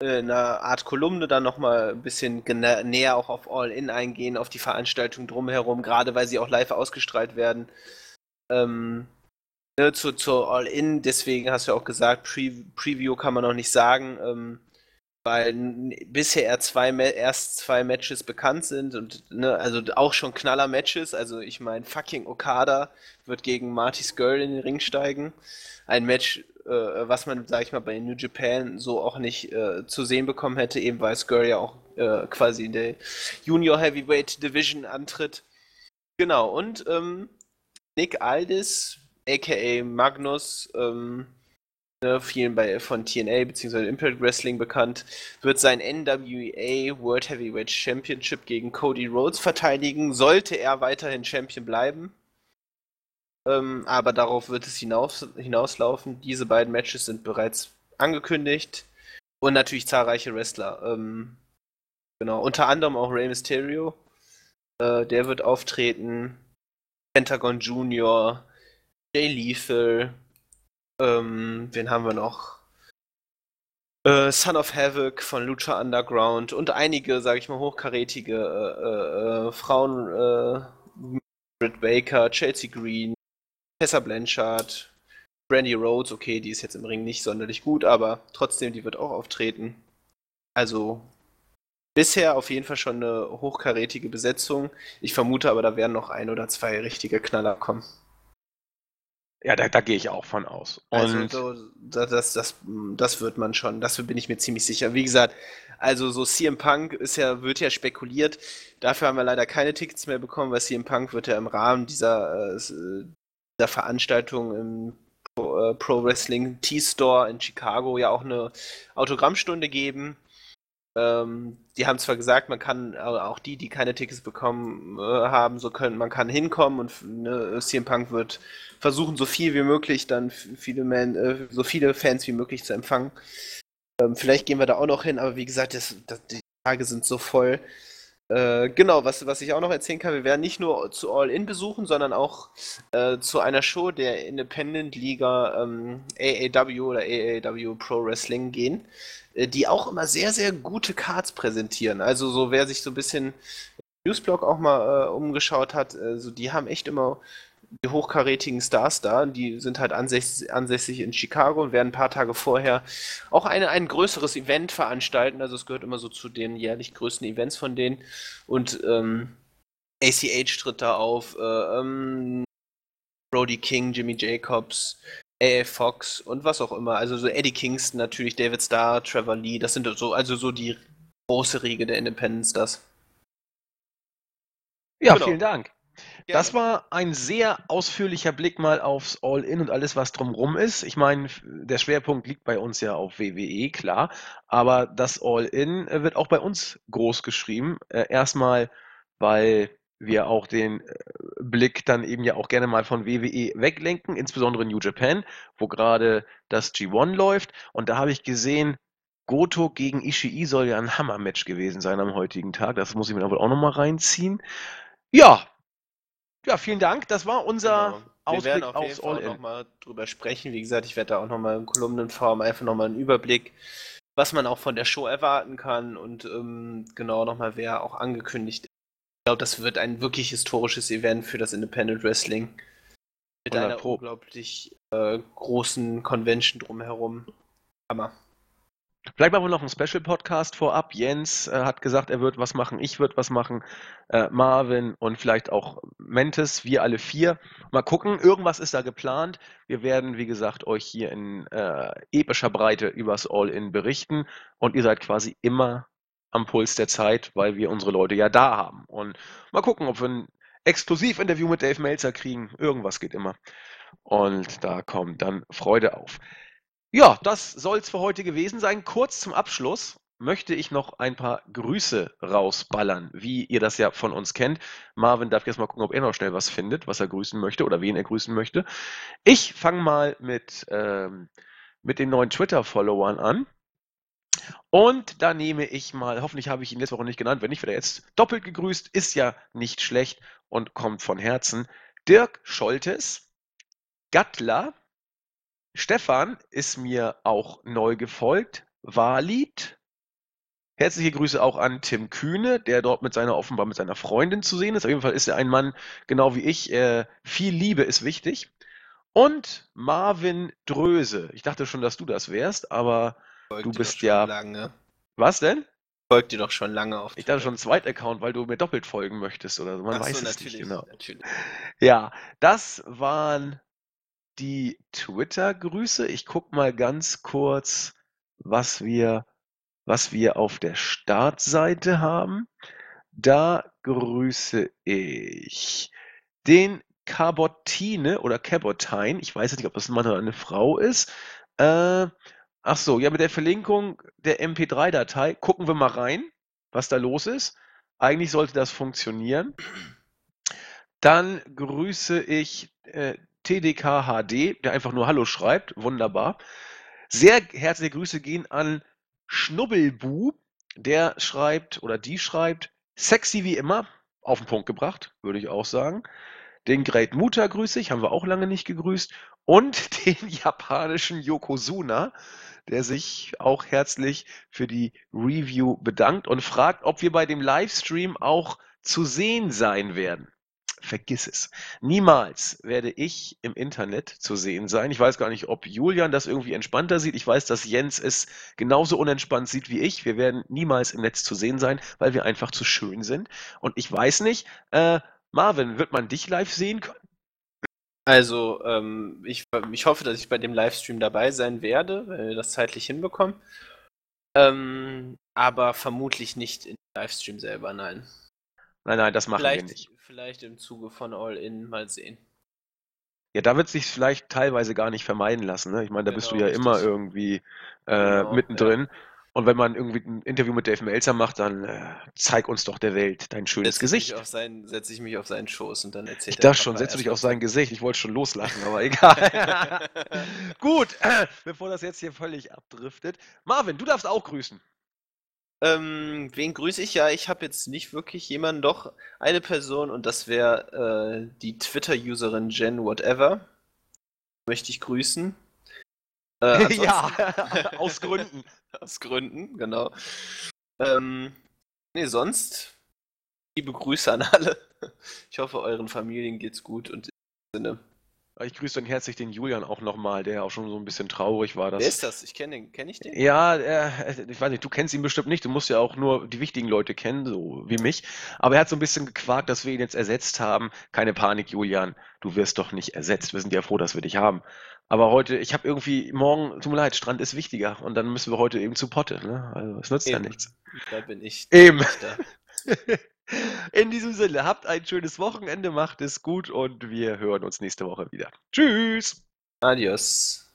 [SPEAKER 2] in einer Art Kolumne dann nochmal ein bisschen näher auch auf All-In eingehen, auf die Veranstaltung drumherum, gerade weil sie auch live ausgestrahlt werden. Ähm, ne, zu, zu All-In, deswegen hast du ja auch gesagt, Pre Preview kann man noch nicht sagen. Ähm, weil bisher zwei, erst zwei Matches bekannt sind und ne, also auch schon knaller Matches. Also ich meine, fucking Okada wird gegen Marty's Girl in den Ring steigen. Ein Match, äh, was man, sag ich mal, bei New Japan so auch nicht äh, zu sehen bekommen hätte, eben weil Girl ja auch äh, quasi in der Junior Heavyweight Division antritt. Genau, und ähm, Nick Aldis, aka Magnus, ähm, ne, vielen bei, von TNA bzw. Impact Wrestling bekannt, wird sein NWA World Heavyweight Championship gegen Cody Rhodes verteidigen, sollte er weiterhin Champion bleiben. Ähm, aber darauf wird es hinaus, hinauslaufen. Diese beiden Matches sind bereits angekündigt. Und natürlich zahlreiche Wrestler. Ähm, genau, unter anderem auch Rey Mysterio. Äh, der wird auftreten. Pentagon Junior, Jay Lethal, ähm, wen haben wir noch? Äh, Son of Havoc von Lucha Underground und einige, sage ich mal, hochkarätige äh, äh, äh Frauen. Äh, Britt Baker, Chelsea Green, Tessa Blanchard, Brandy Rhodes, okay, die ist jetzt im Ring nicht sonderlich gut, aber trotzdem, die wird auch auftreten. Also bisher auf jeden Fall schon eine hochkarätige Besetzung. Ich vermute aber, da werden noch ein oder zwei richtige Knaller kommen.
[SPEAKER 1] Ja, da, da gehe ich auch von aus.
[SPEAKER 2] Also Und also so, das, das, das wird man schon, das bin ich mir ziemlich sicher. Wie gesagt, also so CM Punk ist ja, wird ja spekuliert. Dafür haben wir leider keine Tickets mehr bekommen, weil CM Punk wird ja im Rahmen dieser, äh, dieser Veranstaltung im Pro, äh, Pro Wrestling T-Store in Chicago ja auch eine Autogrammstunde geben. Ähm, die haben zwar gesagt, man kann, auch die, die keine Tickets bekommen äh, haben, so können, man kann hinkommen und ne, CM Punk wird versuchen, so viel wie möglich dann viele Man, äh, so viele Fans wie möglich zu empfangen. Ähm, vielleicht gehen wir da auch noch hin, aber wie gesagt, das, das, die Tage sind so voll. Äh, genau, was, was ich auch noch erzählen kann, wir werden nicht nur zu All In besuchen, sondern auch äh, zu einer Show der Independent Liga ähm, AAW oder AAW Pro Wrestling gehen, die auch immer sehr, sehr gute Cards präsentieren. Also so, wer sich so ein bisschen Newsblog auch mal äh, umgeschaut hat, äh, so die haben echt immer die hochkarätigen Stars da. Die sind halt ansässig, ansässig in Chicago und werden ein paar Tage vorher auch eine, ein größeres Event veranstalten. Also es gehört immer so zu den jährlich größten Events von denen. Und ähm, ACH tritt da auf, äh, ähm, Brody King, Jimmy Jacobs, AF Fox und was auch immer. Also so Eddie Kingston natürlich, David Starr, Trevor Lee, das sind so, also so die große Riege der Independence das.
[SPEAKER 1] Ja, genau. vielen Dank. Das war ein sehr ausführlicher Blick mal aufs All-In und alles, was drumrum ist. Ich meine, der Schwerpunkt liegt bei uns ja auf WWE, klar, aber das All-In äh, wird auch bei uns groß geschrieben. Äh, erstmal, weil wir auch den äh, Blick dann eben ja auch gerne mal von WWE weglenken, insbesondere New Japan, wo gerade das G1 läuft. Und da habe ich gesehen, Goto gegen Ishii soll ja ein Hammer-Match gewesen sein am heutigen Tag. Das muss ich mir aber auch nochmal reinziehen. Ja, ja, vielen Dank. Das war unser
[SPEAKER 2] genau. Ausblick Wir werden auf jeden Fall nochmal drüber sprechen. Wie gesagt, ich werde da auch nochmal in Kolumnenform einfach nochmal einen Überblick, was man auch von der Show erwarten kann und ähm, genau nochmal, wer auch angekündigt glaube, das wird ein wirklich historisches Event für das Independent Wrestling. Mit einer unglaublich äh, großen Convention drumherum. Hammer.
[SPEAKER 1] Vielleicht machen wir noch einen Special-Podcast vorab. Jens äh, hat gesagt, er wird was machen, ich würde was machen, äh, Marvin und vielleicht auch Mentes, wir alle vier. Mal gucken, irgendwas ist da geplant. Wir werden, wie gesagt, euch hier in äh, epischer Breite übers All-In berichten und ihr seid quasi immer am Puls der Zeit, weil wir unsere Leute ja da haben. Und mal gucken, ob wir ein Exklusiv-Interview mit Dave Meltzer kriegen. Irgendwas geht immer. Und da kommt dann Freude auf. Ja, das soll es für heute gewesen sein. Kurz zum Abschluss möchte ich noch ein paar Grüße rausballern, wie ihr das ja von uns kennt. Marvin darf jetzt mal gucken, ob er noch schnell was findet, was er grüßen möchte oder wen er grüßen möchte. Ich fange mal mit, ähm, mit den neuen Twitter-Followern an. Und da nehme ich mal, hoffentlich habe ich ihn letzte Woche nicht genannt, wenn nicht, wird er jetzt doppelt gegrüßt, ist ja nicht schlecht und kommt von Herzen. Dirk Scholtes, Gattler, Stefan ist mir auch neu gefolgt. Walid. Herzliche Grüße auch an Tim Kühne, der dort mit seiner, offenbar mit seiner Freundin zu sehen ist. Auf jeden Fall ist er ein Mann, genau wie ich. Äh, viel Liebe ist wichtig. Und Marvin Dröse. Ich dachte schon, dass du das wärst, aber du bist ja.
[SPEAKER 2] Lange.
[SPEAKER 1] Was denn?
[SPEAKER 2] Folgt dir doch schon lange auf.
[SPEAKER 1] Ich dachte schon ein Zweit-Account, weil du mir doppelt folgen möchtest oder so. Man Ach weiß so, es nicht genau.
[SPEAKER 2] Natürlich.
[SPEAKER 1] Ja, das waren die Twitter-Grüße. Ich gucke mal ganz kurz, was wir, was wir auf der Startseite haben. Da grüße ich den Cabottine oder Cabotine. Ich weiß nicht, ob das ein Mann oder eine Frau ist. Äh, ach so, ja, mit der Verlinkung der MP3-Datei gucken wir mal rein, was da los ist. Eigentlich sollte das funktionieren. Dann grüße ich äh, TDKHD, der einfach nur Hallo schreibt. Wunderbar. Sehr herzliche Grüße gehen an Schnubbelbu, der schreibt oder die schreibt, sexy wie immer, auf den Punkt gebracht, würde ich auch sagen. Den Great Muta grüße ich, haben wir auch lange nicht gegrüßt. Und den japanischen Yokozuna, der sich auch herzlich für die Review bedankt und fragt, ob wir bei dem Livestream auch zu sehen sein werden vergiss es. Niemals werde ich im Internet zu sehen sein. Ich weiß gar nicht, ob Julian das irgendwie entspannter sieht. Ich weiß, dass Jens es genauso unentspannt sieht wie ich. Wir werden niemals im Netz zu sehen sein, weil wir einfach zu schön sind. Und ich weiß nicht, äh, Marvin, wird man dich live sehen können?
[SPEAKER 2] Also, ähm, ich, ich hoffe, dass ich bei dem Livestream dabei sein werde, wenn wir das zeitlich hinbekommen. Ähm, aber vermutlich nicht im Livestream selber, nein.
[SPEAKER 1] Nein, nein, das machen
[SPEAKER 2] vielleicht,
[SPEAKER 1] wir nicht.
[SPEAKER 2] Vielleicht im Zuge von All-In mal sehen.
[SPEAKER 1] Ja, da wird sich vielleicht teilweise gar nicht vermeiden lassen. Ne? Ich meine, da genau, bist du genau, ja richtig. immer irgendwie äh, genau, mittendrin. Ja. Und wenn man irgendwie ein Interview mit Dave Meltzer macht, dann äh, zeig uns doch der Welt dein schönes setz Gesicht.
[SPEAKER 2] Setze ich mich auf seinen Schoß und dann erzähl
[SPEAKER 1] Ich dachte schon, setze dich auf sein Gesicht. Ich wollte schon loslachen, aber egal. Gut, äh, bevor das jetzt hier völlig abdriftet. Marvin, du darfst auch grüßen.
[SPEAKER 2] Ähm, wen grüße ich? Ja, ich habe jetzt nicht wirklich jemanden, doch eine Person und das wäre äh, die Twitter-Userin Jen Whatever. Möchte ich grüßen.
[SPEAKER 1] Äh, ja, aus Gründen.
[SPEAKER 2] Aus Gründen, genau. Ähm, nee, sonst liebe Grüße an alle. Ich hoffe, euren Familien geht's gut und im Sinne.
[SPEAKER 1] Ich grüße dann herzlich den Julian auch nochmal, der auch schon so ein bisschen traurig war.
[SPEAKER 2] Wer ist das? Ich kenne den. Kenne ich den?
[SPEAKER 1] Ja, äh, ich weiß nicht, du kennst ihn bestimmt nicht. Du musst ja auch nur die wichtigen Leute kennen, so wie mich. Aber er hat so ein bisschen gequakt, dass wir ihn jetzt ersetzt haben. Keine Panik, Julian. Du wirst doch nicht ersetzt. Wir sind ja froh, dass wir dich haben. Aber heute, ich habe irgendwie, morgen, tut mir leid, Strand ist wichtiger. Und dann müssen wir heute eben zu Potte. Ne? Also es nützt
[SPEAKER 2] Eben.
[SPEAKER 1] ja nichts.
[SPEAKER 2] Da bin ich.
[SPEAKER 1] Eben.
[SPEAKER 2] nicht da.
[SPEAKER 1] In diesem Sinne, habt ein schönes Wochenende, macht es gut und wir hören uns nächste Woche wieder. Tschüss!
[SPEAKER 2] Adios.